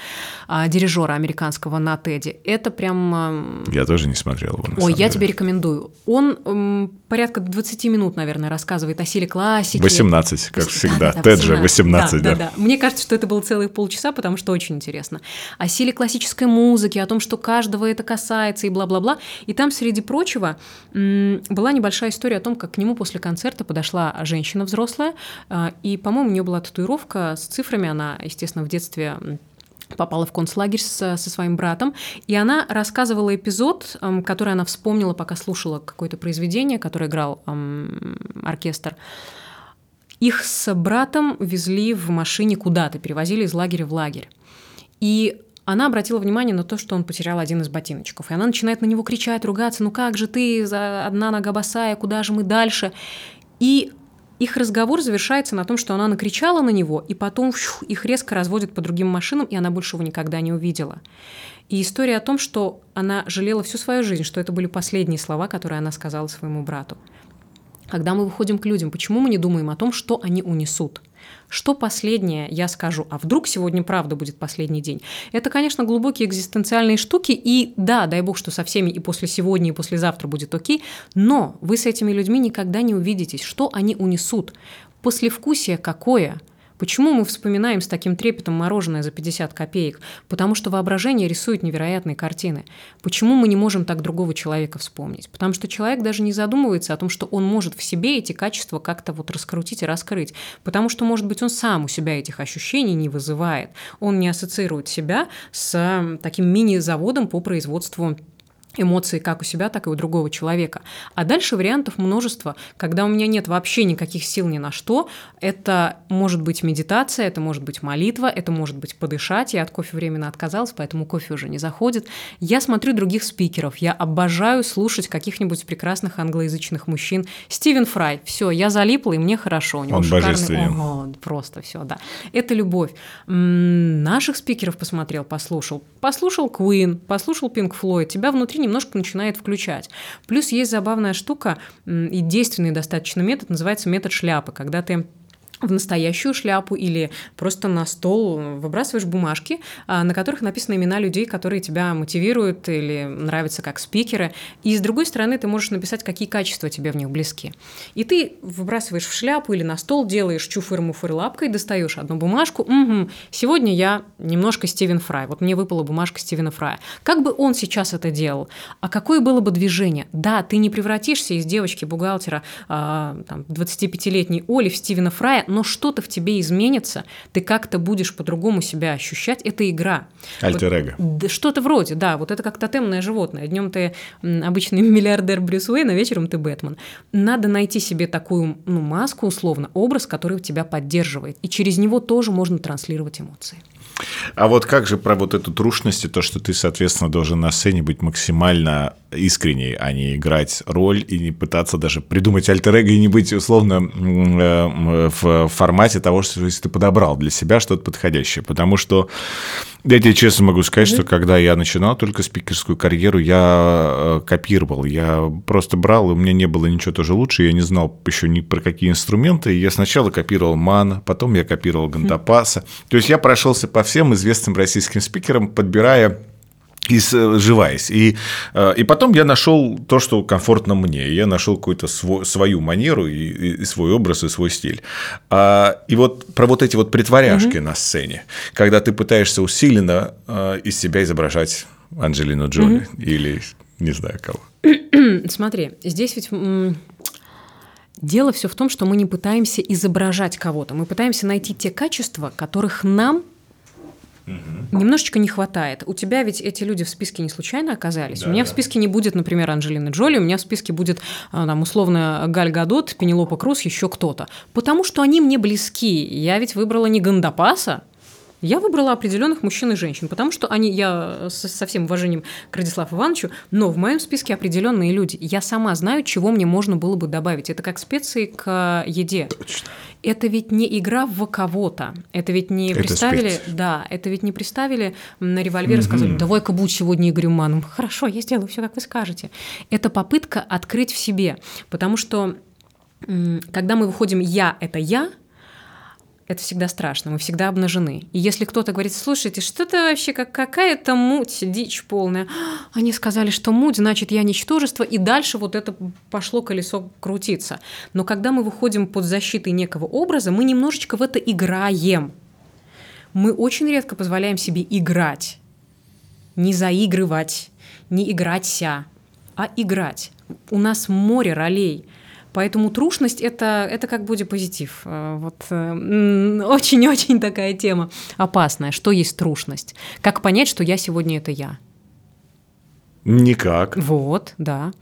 а, дирижера американского на Теди, это прям... Я тоже не смотрел его, Ой, я деле. тебе рекомендую. Он порядка 20 минут, наверное, рассказывает о силе классики. 18, как всегда. Да, да, Тед же 18, да, да. да. Мне кажется, что это было целые полчаса, потому что очень интересно. О силе классической музыки, о том, что каждого это касается и бла-бла-бла. И там, среди прочего, была небольшая история о том, как к нему после концерта подошла женщина взрослая, а, и, по-моему, у нее была татуировка с цифрами, она, естественно, в детстве попала в концлагерь со, со своим братом, и она рассказывала эпизод, который она вспомнила, пока слушала какое-то произведение, которое играл эм, оркестр. Их с братом везли в машине куда-то, перевозили из лагеря в лагерь. И она обратила внимание на то, что он потерял один из ботиночков. И она начинает на него кричать, ругаться, ну как же ты, одна нога босая, куда же мы дальше? И их разговор завершается на том, что она накричала на него, и потом фью, их резко разводят по другим машинам, и она больше его никогда не увидела. И история о том, что она жалела всю свою жизнь, что это были последние слова, которые она сказала своему брату. Когда мы выходим к людям, почему мы не думаем о том, что они унесут? Что последнее я скажу? А вдруг сегодня правда будет последний день? Это, конечно, глубокие экзистенциальные штуки. И да, дай бог, что со всеми и после сегодня, и послезавтра будет окей. Но вы с этими людьми никогда не увидитесь, что они унесут. Послевкусие какое – Почему мы вспоминаем с таким трепетом мороженое за 50 копеек? Потому что воображение рисует невероятные картины. Почему мы не можем так другого человека вспомнить? Потому что человек даже не задумывается о том, что он может в себе эти качества как-то вот раскрутить и раскрыть. Потому что, может быть, он сам у себя этих ощущений не вызывает. Он не ассоциирует себя с таким мини-заводом по производству эмоции как у себя, так и у другого человека. А дальше вариантов множество. Когда у меня нет вообще никаких сил ни на что, это может быть медитация, это может быть молитва, это может быть подышать. Я от кофе временно отказалась, поэтому кофе уже не заходит. Я смотрю других спикеров. Я обожаю слушать каких-нибудь прекрасных англоязычных мужчин. Стивен Фрай. Все, я залипла, и мне хорошо. У него Он шикарный... О, просто все, да. Это любовь. М-м, наших спикеров посмотрел, послушал. Послушал Queen, послушал Pink Floyd. Тебя внутри немножко начинает включать. Плюс есть забавная штука и действенный достаточно метод, называется метод шляпы, когда ты в настоящую шляпу или просто на стол выбрасываешь бумажки, а, на которых написаны имена людей, которые тебя мотивируют или нравятся как спикеры. И с другой стороны, ты можешь написать, какие качества тебе в них близки. И ты выбрасываешь в шляпу или на стол, делаешь чуфыр-муфыр лапкой, достаешь одну бумажку. Угу, сегодня я немножко Стивен Фрай. Вот мне выпала бумажка Стивена Фрая. Как бы он сейчас это делал? А какое было бы движение? Да, ты не превратишься из девочки-бухгалтера а, 25-летней Оли в Стивена Фрая, но что-то в тебе изменится, ты как-то будешь по-другому себя ощущать, это игра. Альтер вот, Что-то вроде, да, вот это как тотемное животное. Днем ты обычный миллиардер Брюс Уэйн, а вечером ты Бэтмен. Надо найти себе такую ну, маску, условно, образ, который тебя поддерживает. И через него тоже можно транслировать эмоции. А вот как же про вот эту трушность и то, что ты, соответственно, должен на сцене быть максимально искренней, а не играть роль и не пытаться даже придумать альтер и не быть условно э, в формате того, что если ты подобрал для себя что-то подходящее. Потому что я тебе честно могу сказать, mm-hmm. что когда я начинал только спикерскую карьеру, я э, копировал. Я просто брал, у меня не было ничего тоже лучше, я не знал еще ни про какие инструменты. Я сначала копировал Ман, потом я копировал Гандапаса. Mm-hmm. То есть я прошелся по всем известным российским спикерам, подбирая и сживаясь. И, э, и потом я нашел то, что комфортно мне. Я нашел какую-то свою манеру и, и свой образ, и свой стиль. А, и вот про вот эти вот притворяшки угу. на сцене, когда ты пытаешься усиленно э, из себя изображать Анджелину Джоли угу. или не знаю кого. Смотри, здесь ведь Дело все в том, что мы не пытаемся изображать кого-то, мы пытаемся найти те качества, которых нам Угу. Немножечко не хватает. У тебя ведь эти люди в списке не случайно оказались. Да, у меня да. в списке не будет, например, Анджелины Джоли, у меня в списке будет а, там, условно Галь Гадот, Пенелопа Круз, еще кто-то. Потому что они мне близки. Я ведь выбрала не Гандапаса, я выбрала определенных мужчин и женщин, потому что они, я со всем уважением к Радиславу Ивановичу, но в моем списке определенные люди. Я сама знаю, чего мне можно было бы добавить. Это как специи к еде. Точно. Это ведь не игра в кого-то. Это ведь не это да, это ведь не представили на револьвер и сказали, давай-ка будь сегодня Игорем Маном. Хорошо, я сделаю все, как вы скажете. Это попытка открыть в себе, потому что когда мы выходим «я» — это «я», это всегда страшно, мы всегда обнажены. И если кто-то говорит, слушайте, что-то вообще как какая-то муть, дичь полная, они сказали, что муть, значит, я ничтожество, и дальше вот это пошло колесо крутиться. Но когда мы выходим под защитой некого образа, мы немножечко в это играем. Мы очень редко позволяем себе играть, не заигрывать, не играться, а играть. У нас море ролей – Поэтому трушность это, это как бодипозитив. Э, вот э, очень-очень такая тема опасная. Что есть трушность? Как понять, что я сегодня это я? Никак. Вот, да.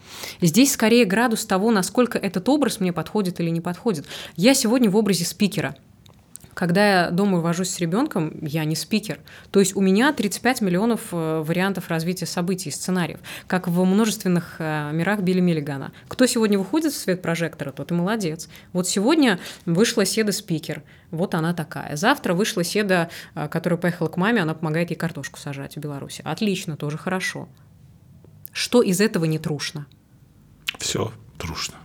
Здесь скорее градус того, насколько этот образ мне подходит или не подходит. Я сегодня в образе спикера – когда я дома вожусь с ребенком, я не спикер. То есть у меня 35 миллионов э, вариантов развития событий и сценариев, как в множественных э, мирах Билли Миллигана. Кто сегодня выходит в свет прожектора, тот и молодец. Вот сегодня вышла Седа спикер, вот она такая. Завтра вышла Седа, э, которая поехала к маме, она помогает ей картошку сажать в Беларуси. Отлично, тоже хорошо. Что из этого не трушно? Все трушно.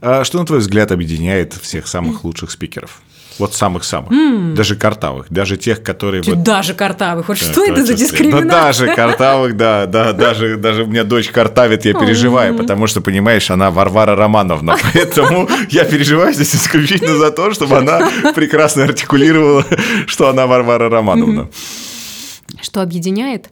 А что, на твой взгляд, объединяет всех самых лучших спикеров? Вот самых-самых. Mm. Даже картавых. Даже тех, которые... Вот... Даже картавых. Вот да, что это за дискриминация? Да даже картавых, да. да даже, даже у меня дочь картавит, я переживаю, потому что, понимаешь, она Варвара Романовна. Поэтому я переживаю здесь исключительно за то, чтобы она прекрасно артикулировала, что она Варвара Романовна. Что объединяет?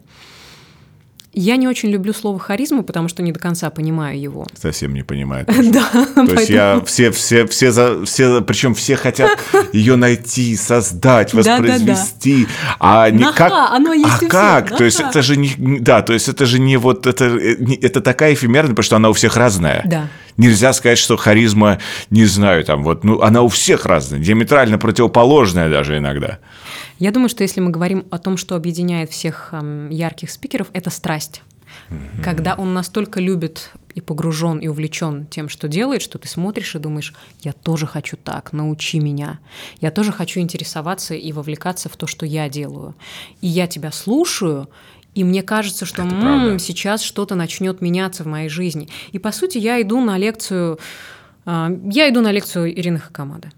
Я не очень люблю слово харизма, потому что не до конца понимаю его. Совсем не понимаю. Да. То есть я все, все, все, за, все, причем все хотят ее найти, создать, воспроизвести, а не как. Оно есть а как? То есть это же не, да, то есть это же не вот это, это такая эфемерная, потому что она у всех разная. Да. Нельзя сказать, что харизма, не знаю, там вот, ну, она у всех разная, диаметрально противоположная даже иногда. Я думаю, что если мы говорим о том, что объединяет всех эм, ярких спикеров, это страсть. Mm-hmm. Когда он настолько любит и погружен и увлечен тем, что делает, что ты смотришь и думаешь, я тоже хочу так, научи меня. Я тоже хочу интересоваться и вовлекаться в то, что я делаю. И я тебя слушаю, И мне кажется, что м-м, сейчас что-то начнет меняться в моей жизни. И по сути я иду на лекцию, э, я иду на лекцию Ирины Хакамады.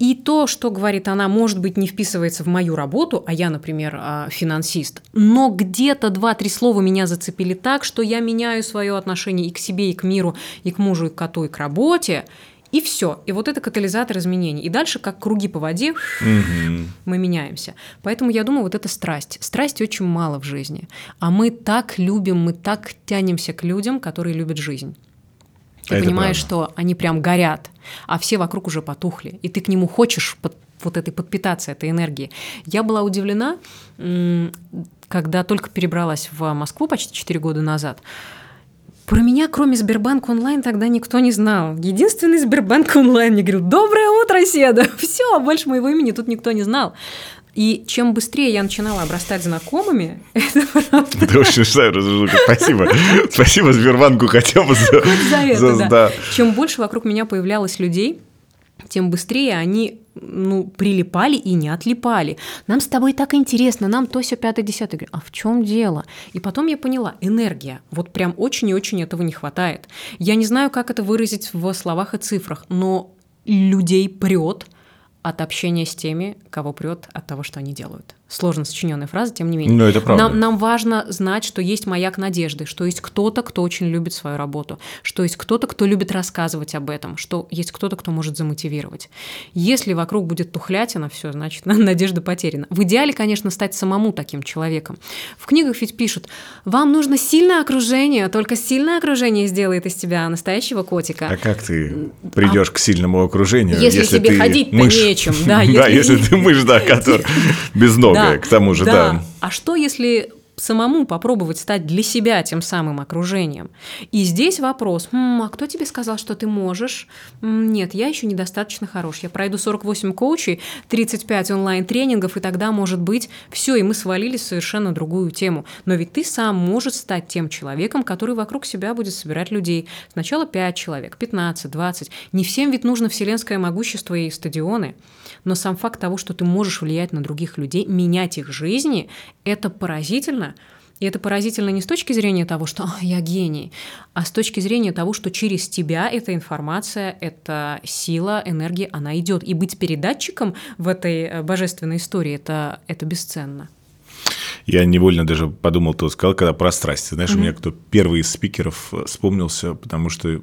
И то, что говорит она, может быть, не вписывается в мою работу, а я, например, а, финансист, но где-то два-три слова меня зацепили так, что я меняю свое отношение и к себе, и к миру, и к мужу, и к коту, и к работе, и все. И вот это катализатор изменений. И дальше, как круги по воде, угу. мы меняемся. Поэтому я думаю, вот это страсть. Страсти очень мало в жизни. А мы так любим, мы так тянемся к людям, которые любят жизнь. Ты это понимаешь, правда. что они прям горят, а все вокруг уже потухли, и ты к нему хочешь под, вот этой подпитаться этой энергией. Я была удивлена, когда только перебралась в Москву почти 4 года назад. Про меня, кроме Сбербанк онлайн, тогда никто не знал. Единственный Сбербанк онлайн мне говорил «Доброе утро, Седа!» Все, больше моего имени тут никто не знал. И чем быстрее я начинала обрастать знакомыми, это правда. Да очень Спасибо. Спасибо Сбербанку хотя бы за, за это. За, да. Чем больше вокруг меня появлялось людей, тем быстрее они ну, прилипали и не отлипали. Нам с тобой так интересно, нам то все пятое, десятое. Говорю, а в чем дело? И потом я поняла, энергия. Вот прям очень и очень этого не хватает. Я не знаю, как это выразить в словах и цифрах, но людей прет – от общения с теми, кого прет от того, что они делают. Сложно сочиненная фраза, тем не менее. Но это правда. Нам, нам важно знать, что есть маяк надежды, что есть кто-то, кто очень любит свою работу, что есть кто-то, кто любит рассказывать об этом, что есть кто-то, кто может замотивировать. Если вокруг будет тухлятина, все, значит, надежда потеряна. В идеале, конечно, стать самому таким человеком. В книгах ведь пишут, вам нужно сильное окружение, только сильное окружение сделает из тебя настоящего котика. А как ты придешь а... к сильному окружению, если, если тебе ходить мышь? нечем? Да, если ты мышь, да, который без ног да, к тому же, да. да. А что, если самому попробовать стать для себя тем самым окружением. И здесь вопрос, а кто тебе сказал, что ты можешь? М, нет, я еще недостаточно хорош. Я пройду 48 коучей, 35 онлайн-тренингов, и тогда, может быть, все, и мы свалили в совершенно другую тему. Но ведь ты сам можешь стать тем человеком, который вокруг себя будет собирать людей. Сначала 5 человек, 15, 20. Не всем ведь нужно вселенское могущество и стадионы. Но сам факт того, что ты можешь влиять на других людей, менять их жизни, это поразительно. И это поразительно не с точки зрения того, что я гений, а с точки зрения того, что через тебя эта информация, эта сила, энергия, она идет. И быть передатчиком в этой э, божественной истории это, это бесценно. Я невольно даже подумал, ты сказал, когда про страсти. Знаешь, mm-hmm. у меня кто первый из спикеров э, вспомнился, потому что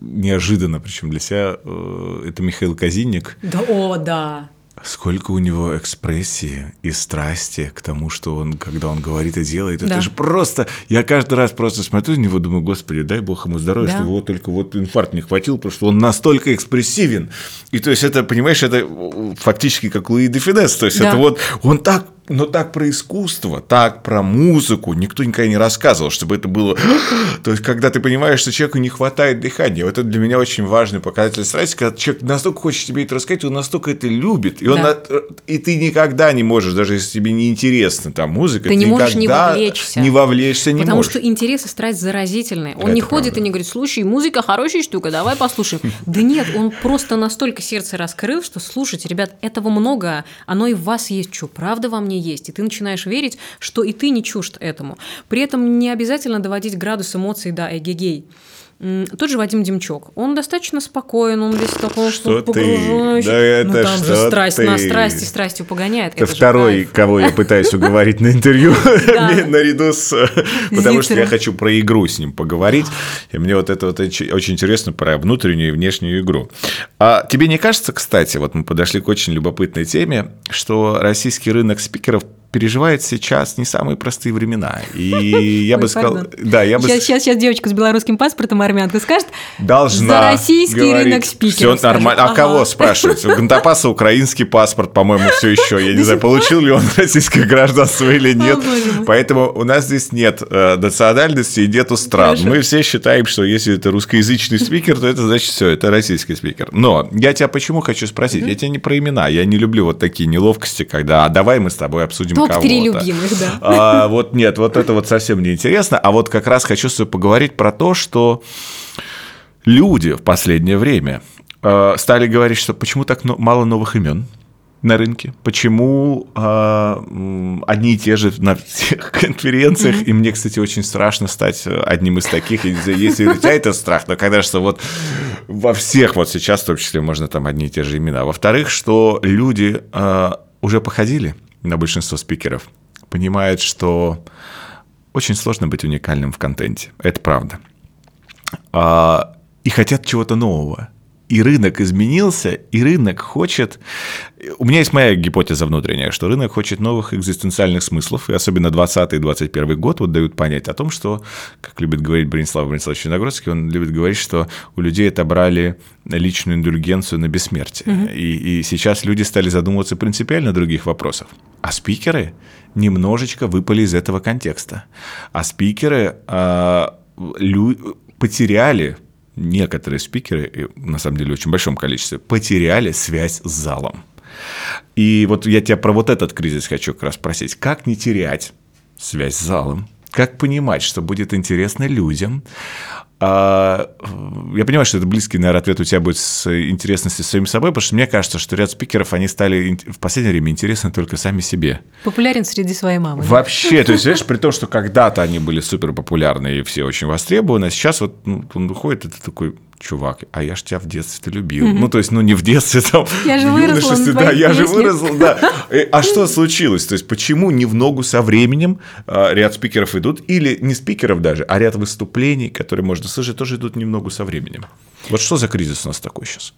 неожиданно, причем для себя, э, это Михаил Казинник. Да, о, да. Сколько у него экспрессии и страсти к тому, что он, когда он говорит и делает, да. это же просто... Я каждый раз просто смотрю на него, думаю, господи, дай бог ему здоровья, да. что его только вот инфаркт не хватил, потому что он настолько экспрессивен. И то есть это, понимаешь, это фактически как Луи де Финес, то есть да. это вот он так но так про искусство, так про музыку никто никогда не рассказывал, чтобы это было... То есть, когда ты понимаешь, что человеку не хватает дыхания, вот это для меня очень важный показатель страсти, когда человек настолько хочет тебе это рассказать, он настолько это любит, и, он да. и ты никогда не можешь, даже если тебе не интересна там музыка, ты, ты не можешь не вовлечься. Не вовлечься не Потому можешь. что интерес и страсть заразительные. Он это не ходит правда. и не говорит, слушай, музыка хорошая штука, давай послушаем. Да нет, он просто настолько сердце раскрыл, что слушайте, ребят, этого много, оно и в вас есть, что правда во мне есть, и ты начинаешь верить, что и ты не чужд этому. При этом не обязательно доводить градус эмоций до эгегей. Тот же Вадим Демчок, он достаточно спокоен, он весь такой что погружающий. Да это ну, там что же страсть ты... на страсти, страстью погоняет. Это, это второй, кого я пытаюсь уговорить на интервью наряду с... Потому что я хочу про игру с ним поговорить. И мне вот это вот очень интересно про внутреннюю и внешнюю игру. А тебе не кажется, кстати, вот мы подошли к очень любопытной теме, что российский рынок спикеров переживает сейчас не самые простые времена. И я бы сказал... Да, я бы... Сейчас, сейчас, сейчас девочка с белорусским паспортом армянка скажет, Должна за российский говорить, рынок спикеров. Все нормально. А кого спрашивать? У Гантапаса украинский паспорт, по-моему, все еще. Я не знаю, получил ли он российское гражданство или нет. Поэтому у нас здесь нет э, национальности и нету стран. Мы все считаем, что если это русскоязычный спикер, то это значит все, это российский спикер. Но я тебя почему хочу спросить? Я тебя не про имена. Я не люблю вот такие неловкости, когда «а давай мы с тобой обсудим Топ-3 любимых, да. А, вот нет, вот это вот совсем не интересно. А вот как раз хочу с тобой поговорить про то, что люди в последнее время э, стали говорить, что почему так мало новых имен. на рынке, почему э, одни и те же на всех конференциях, mm-hmm. и мне, кстати, очень страшно стать одним из таких, если у тебя это страх, но когда что вот во всех вот сейчас, в том числе, можно там одни и те же имена. Во-вторых, что люди э, уже походили на большинство спикеров, понимают, что очень сложно быть уникальным в контенте, это правда, а, и хотят чего-то нового и рынок изменился, и рынок хочет... У меня есть моя гипотеза внутренняя, что рынок хочет новых экзистенциальных смыслов, и особенно 20 и 21 год вот дают понять о том, что, как любит говорить Бронислав Брониславович Виногродский, он любит говорить, что у людей отобрали личную индульгенцию на бессмертие. Угу. И, и сейчас люди стали задумываться принципиально о других вопросах. А спикеры немножечко выпали из этого контекста. А спикеры э, лю, потеряли некоторые спикеры, на самом деле в очень большом количестве, потеряли связь с залом. И вот я тебя про вот этот кризис хочу как раз спросить. Как не терять связь с залом? Как понимать, что будет интересно людям? А, я понимаю, что это близкий, наверное, ответ у тебя будет с интересностью с самим собой, потому что мне кажется, что ряд спикеров, они стали в последнее время интересны только сами себе. Популярен среди своей мамы. Вообще, то есть, знаешь, при том, что когда-то они были супер популярны и все очень востребованы, а сейчас вот ну, он выходит, это такой чувак, а я ж тебя в детстве любил. Mm-hmm. Ну, то есть, ну, не в детстве, там, я же в юношестве, да, я же выросла, да. А что случилось? То есть, почему не в ногу со временем а, ряд спикеров идут, или не спикеров даже, а ряд выступлений, которые можно слышать, тоже идут не в ногу со временем? Вот что за кризис у нас такой сейчас?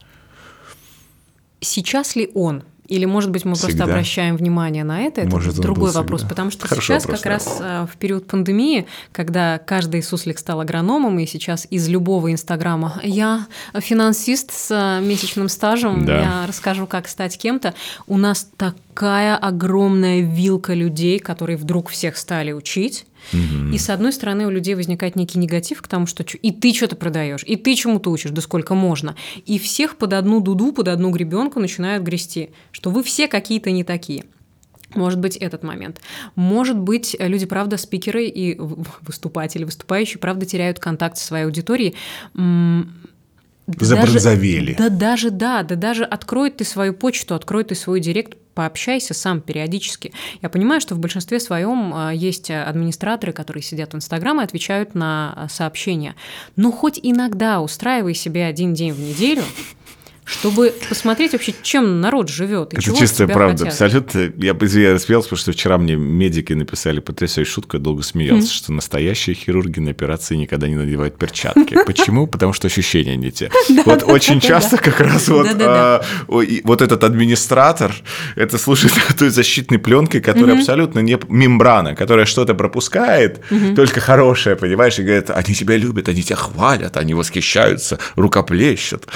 Сейчас ли он? Или, может быть, мы всегда. просто обращаем внимание на это? Это может, другой вопрос. Всегда. Потому что Хорошо сейчас вопрос, как да. раз а, в период пандемии, когда каждый суслик стал агрономом, и сейчас из любого инстаграма я финансист с а, месячным стажем, да. я расскажу, как стать кем-то, у нас такая огромная вилка людей, которые вдруг всех стали учить, и с одной стороны у людей возникает некий негатив к тому, что и ты что-то продаешь, и ты чему-то учишь, да сколько можно. И всех под одну дуду, под одну гребенку начинают грести, что вы все какие-то не такие. Может быть, этот момент. Может быть, люди, правда, спикеры и выступатели, выступающие, правда, теряют контакт со своей аудиторией. Забронзовели. Даже, да даже, да, да даже открой ты свою почту, открой ты свой директ, пообщайся сам периодически. Я понимаю, что в большинстве своем а, есть администраторы, которые сидят в Инстаграм и отвечают на а, сообщения. Но хоть иногда устраивай себе один день в неделю, чтобы посмотреть вообще, чем народ живет. Это чистая правда. Хотят. Абсолютно. Я, я рассмеялся, потому что вчера мне медики написали потрясающую шутку, я долго смеялся, mm-hmm. что настоящие хирурги на операции никогда не надевают перчатки. Почему? Потому что ощущения не те. Вот очень часто как раз вот а, вот этот администратор, это служит той защитной пленкой, которая абсолютно не мембрана, которая что-то пропускает, только хорошее, понимаешь, и говорит, они тебя любят, они тебя хвалят, они восхищаются, рукоплещут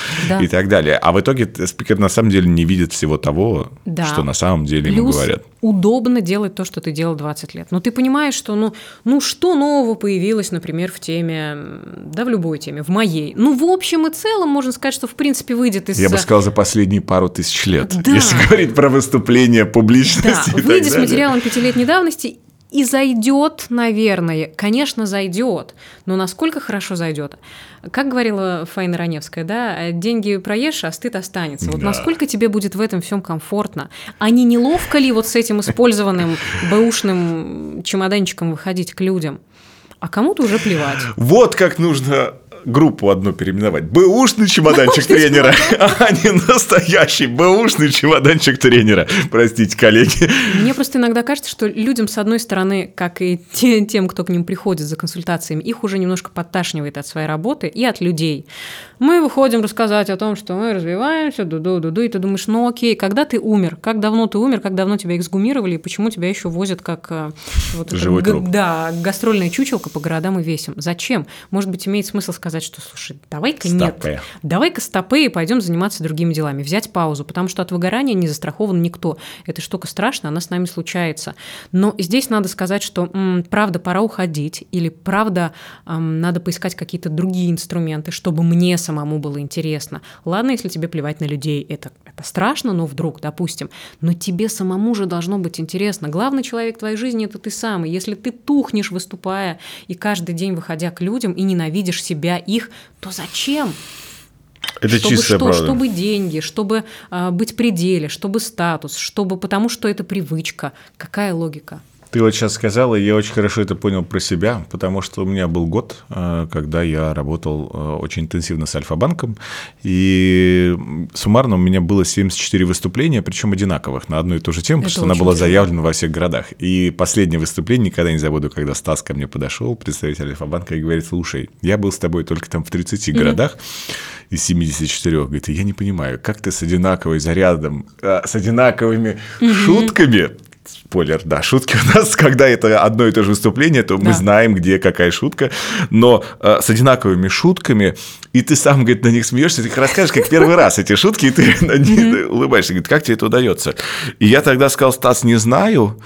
и так далее. А в итоге спикер на самом деле не видит всего того, да. что на самом деле Плюс ему говорят. удобно делать то, что ты делал 20 лет. Но ты понимаешь, что ну, ну что нового появилось, например, в теме, да в любой теме, в моей. Ну, в общем и целом, можно сказать, что в принципе выйдет из... Я бы сказал, за последние пару тысяч лет, да. если говорить про выступление публичности. Да, выйдет с материалом пятилетней давности и зайдет, наверное, конечно, зайдет, но насколько хорошо зайдет? Как говорила Фаина Раневская, да, деньги проешь, а стыд останется. Вот да. насколько тебе будет в этом всем комфортно? А не неловко ли вот с этим использованным бэушным чемоданчиком выходить к людям? А кому-то уже плевать. Вот как нужно группу одну переименовать. Бэушный чемоданчик тренера, а не настоящий бэушный чемоданчик тренера. Простите, коллеги. Мне просто иногда кажется, что людям, с одной стороны, как и тем, кто к ним приходит за консультациями, их уже немножко подташнивает от своей работы и от людей. Мы выходим рассказать о том, что мы развиваемся, ду-ду-ду-ду, и ты думаешь, ну окей, когда ты умер? Как давно ты умер? Как давно тебя эксгумировали? И почему тебя еще возят как э, вот Живой это, труп. Да, гастрольная чучелка по городам и весим? Зачем? Может быть, имеет смысл сказать, что, слушай, давай-ка нет, давай-ка стопы и пойдем заниматься другими делами, взять паузу, потому что от выгорания не застрахован никто. Эта штука страшная, она с нами случается. Но здесь надо сказать, что м, правда пора уходить, или правда м, надо поискать какие-то другие инструменты, чтобы мне самому было интересно. Ладно, если тебе плевать на людей, это, это страшно, но вдруг, допустим, но тебе самому же должно быть интересно. Главный человек твоей жизни – это ты сам. И если ты тухнешь, выступая, и каждый день выходя к людям, и ненавидишь себя, их, то зачем? Это чтобы чистая что, правда. чтобы деньги, чтобы э, быть при деле, чтобы статус, чтобы потому что это привычка. Какая логика? Ты вот сейчас сказала, и я очень хорошо это понял про себя, потому что у меня был год, э, когда я работал э, очень интенсивно с Альфа-банком, и суммарно у меня было 74 выступления, причем одинаковых, на одну и ту же тему, Это потому что она была тяжело. заявлена во всех городах. И последнее выступление, никогда не забуду, когда Стас ко мне подошел, представитель Альфа-банка, и говорит, слушай, я был с тобой только там в 30 городах из 74, говорит, я не понимаю, как ты с одинаковой зарядом, э, с одинаковыми шутками Спойлер, да, шутки у нас, когда это одно и то же выступление, то мы Да. знаем, где какая шутка, но э, с одинаковыми шутками, и ты сам, говорит, на них смеешься, ты их расскажешь как первый раз эти шутки, и ты на них улыбаешься, говорит, как тебе это удается? И я тогда сказал, Стас, не знаю,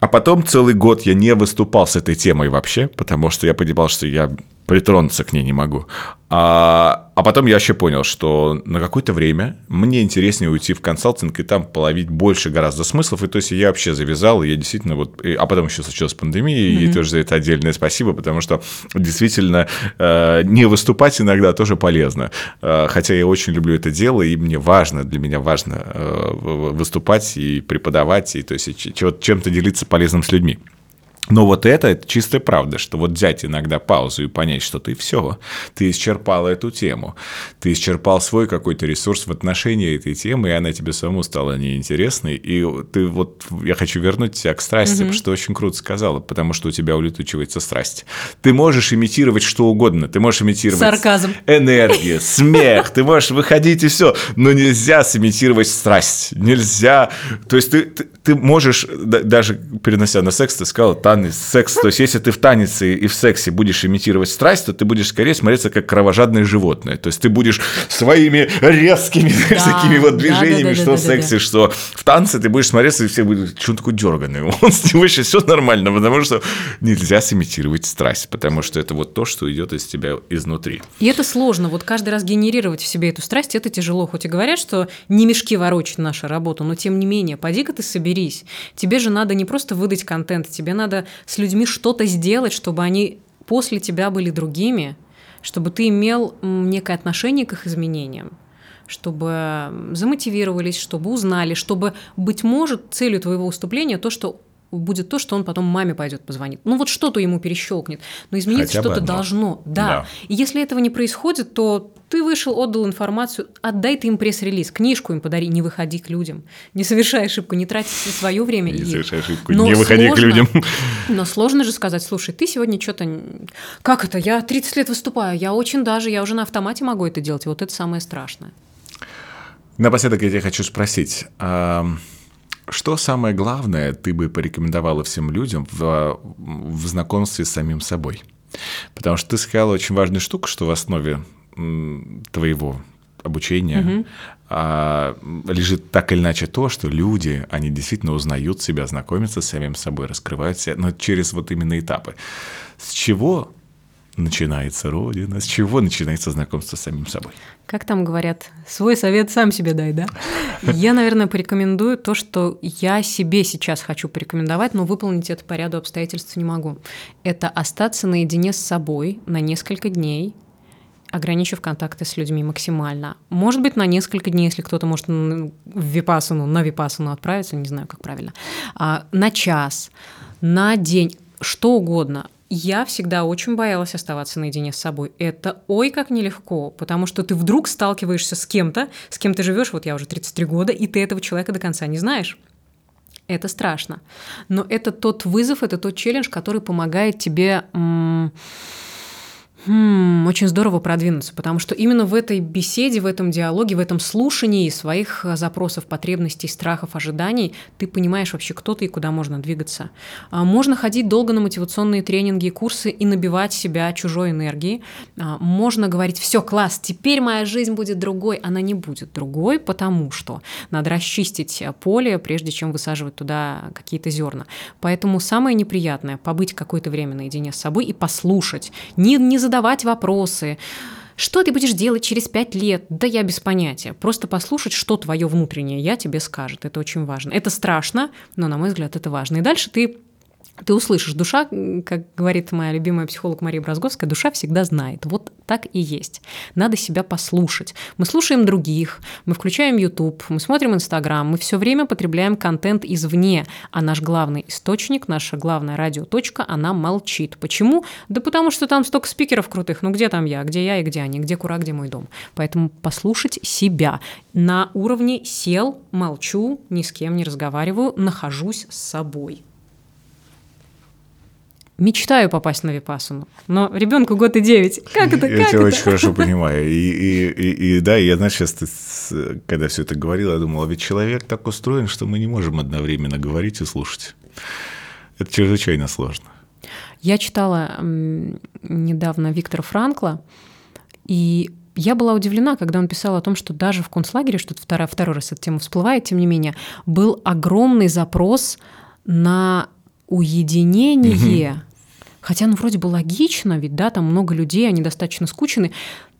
а потом целый год я не выступал с этой темой вообще, потому что я понимал, что я притронуться к ней не могу. А, а потом я вообще понял, что на какое-то время мне интереснее уйти в консалтинг и там половить больше гораздо смыслов. И то есть я вообще завязал, и я действительно вот... и- а потом еще случилась пандемия, и тоже за это отдельное спасибо, потому что действительно э, не выступать иногда тоже полезно. Э, хотя я очень люблю это дело, и мне важно, для меня важно э, выступать и преподавать, и то есть чем-то делиться полезным с людьми. Но вот это, это чистая правда, что вот взять иногда паузу и понять, что ты все, ты исчерпал эту тему, ты исчерпал свой какой-то ресурс в отношении этой темы, и она тебе самому стала неинтересной, и ты вот, я хочу вернуть тебя к страсти, потому что очень круто сказала, потому что у тебя улетучивается страсть. Ты можешь имитировать что угодно, ты можешь имитировать Сарказм. энергию, смех, ты можешь выходить и все, но нельзя сымитировать страсть, нельзя, то есть ты, ты, ты можешь, да- даже перенося на секс, ты сказал танец, секс, то есть если ты в танце и в сексе будешь имитировать страсть, то ты будешь скорее смотреться как кровожадное животное, то есть ты будешь своими резкими Да, такими вот движениями, да, да, что в сексе, что в танце ты будешь смотреться, и все будут, что он такой дерганый, он с него еще все нормально, потому что нельзя сымитировать страсть, потому что это вот то, что идет из тебя изнутри. И это сложно. Вот каждый раз генерировать в себе эту страсть, это тяжело. Хоть и говорят, что не мешки ворочать наша работа, но тем не менее, поди-ка ты соберись. Тебе же надо не просто выдать контент, тебе надо с людьми что-то сделать, чтобы они после тебя были другими, чтобы ты имел некое отношение к их изменениям чтобы замотивировались, чтобы узнали, чтобы, быть может, целью твоего выступления то, что будет то, что он потом маме пойдет позвонит. Ну вот что-то ему перещелкнет, но измениться что-то должно. Да. Да. И если этого не происходит, то ты вышел, отдал информацию, отдай ты им пресс-релиз, книжку им подари, не выходи к людям, не совершай ошибку, не трать свое время. Не и совершай ошибку, Но не выходи к сложно- людям. Но сложно же сказать, слушай, ты сегодня что-то... Как это? Я 30 лет выступаю, я очень даже, я уже на автомате могу это делать, и вот это самое страшное. Напоследок я тебя хочу спросить, что самое главное ты бы порекомендовала всем людям в, в знакомстве с самим собой? Потому что ты сказала очень важную штуку, что в основе твоего обучения а, лежит так или иначе то, что люди, они действительно узнают себя, знакомятся с самим собой, раскрывают себя, но через вот именно этапы. С чего начинается Родина, с чего начинается знакомство с самим собой? Как там говорят, свой совет сам себе дай, да? Я, наверное, порекомендую то, что я себе сейчас хочу порекомендовать, но выполнить это по ряду обстоятельств не могу. Это остаться наедине с собой на несколько дней, ограничив контакты с людьми максимально. Может быть, на несколько дней, если кто-то может в випасану, на випасану отправиться, не знаю, как правильно, а, на час, на день, что угодно. Я всегда очень боялась оставаться наедине с собой. Это ой как нелегко, потому что ты вдруг сталкиваешься с кем-то, с кем ты живешь, вот я уже 33 года, и ты этого человека до конца не знаешь. Это страшно. Но это тот вызов, это тот челлендж, который помогает тебе м, Хм, очень здорово продвинуться, потому что именно в этой беседе, в этом диалоге, в этом слушании своих э, запросов, потребностей, страхов, ожиданий ты понимаешь вообще, кто ты и куда можно двигаться. А, Можно ходить долго на мотивационные тренинги и курсы и набивать себя чужой энергией. А, Можно говорить, все, класс, теперь моя жизнь будет другой. Она не будет другой, потому что надо расчистить э, поле, прежде чем высаживать туда какие-то зерна. Поэтому самое неприятное – побыть какое-то время наедине с собой и послушать, не, не задавать вопросы, что ты будешь делать через пять лет? Да я без понятия. Просто послушать, что твое внутреннее я тебе скажет. Это очень важно. Это страшно, но, на мой взгляд, это важно. И дальше ты ты услышишь. Душа, как говорит моя любимая психолог Мария Бразговская, душа всегда знает. Вот так и есть. Надо себя послушать. Мы слушаем других, мы включаем YouTube, мы смотрим Instagram, мы все время потребляем контент извне, а наш главный источник, наша главная радиоточка, она молчит. Почему? Да потому что там столько спикеров крутых. Ну где там я, где я и где они, где кура, где мой дом. Поэтому послушать себя. На уровне сел, молчу, ни с кем не разговариваю, нахожусь с собой мечтаю попасть на Випасуну, но ребенку год и девять. Как это? Я как тебя это? очень хорошо понимаю. И, и, и, и да, я, знаешь, сейчас, когда все это говорил, я думал, а ведь человек так устроен, что мы не можем одновременно говорить и слушать. Это чрезвычайно сложно. Я читала недавно Виктора Франкла, и я была удивлена, когда он писал о том, что даже в концлагере, что второй, второй раз эта тема всплывает, тем не менее, был огромный запрос на уединение. Хотя, ну, вроде бы логично, ведь, да, там много людей, они достаточно скучны,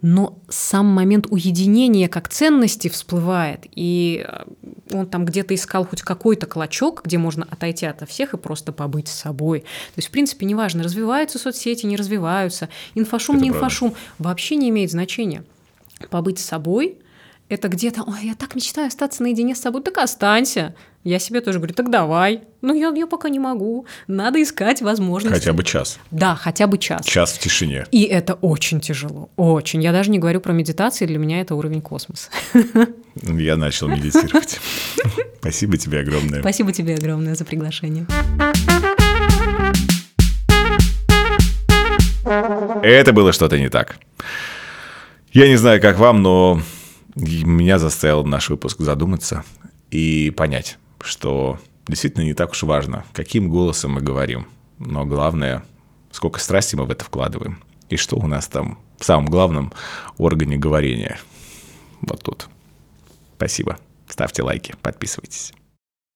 но сам момент уединения как ценности всплывает, и э, он там где-то искал хоть какой-то клочок, где можно отойти от всех и просто побыть с собой. То есть, в принципе, неважно, развиваются соцсети, не развиваются, инфошум, Это не правда. инфошум, вообще не имеет значения. Побыть с собой – это где-то, ой, я так мечтаю остаться наедине с собой, так останься. Я себе тоже говорю, так давай. Ну, я, я пока не могу. Надо искать возможности. Хотя бы час. Да, хотя бы час. Час в тишине. И это очень тяжело. Очень. Я даже не говорю про медитации, для меня это уровень космоса. Я начал медитировать. Спасибо тебе огромное. Спасибо тебе огромное за приглашение. Это было что-то не так. Я не знаю, как вам, но меня заставил наш выпуск задуматься и понять, что действительно не так уж важно, каким голосом мы говорим, но главное, сколько страсти мы в это вкладываем, и что у нас там в самом главном органе говорения. Вот тут. Спасибо. Ставьте лайки, подписывайтесь.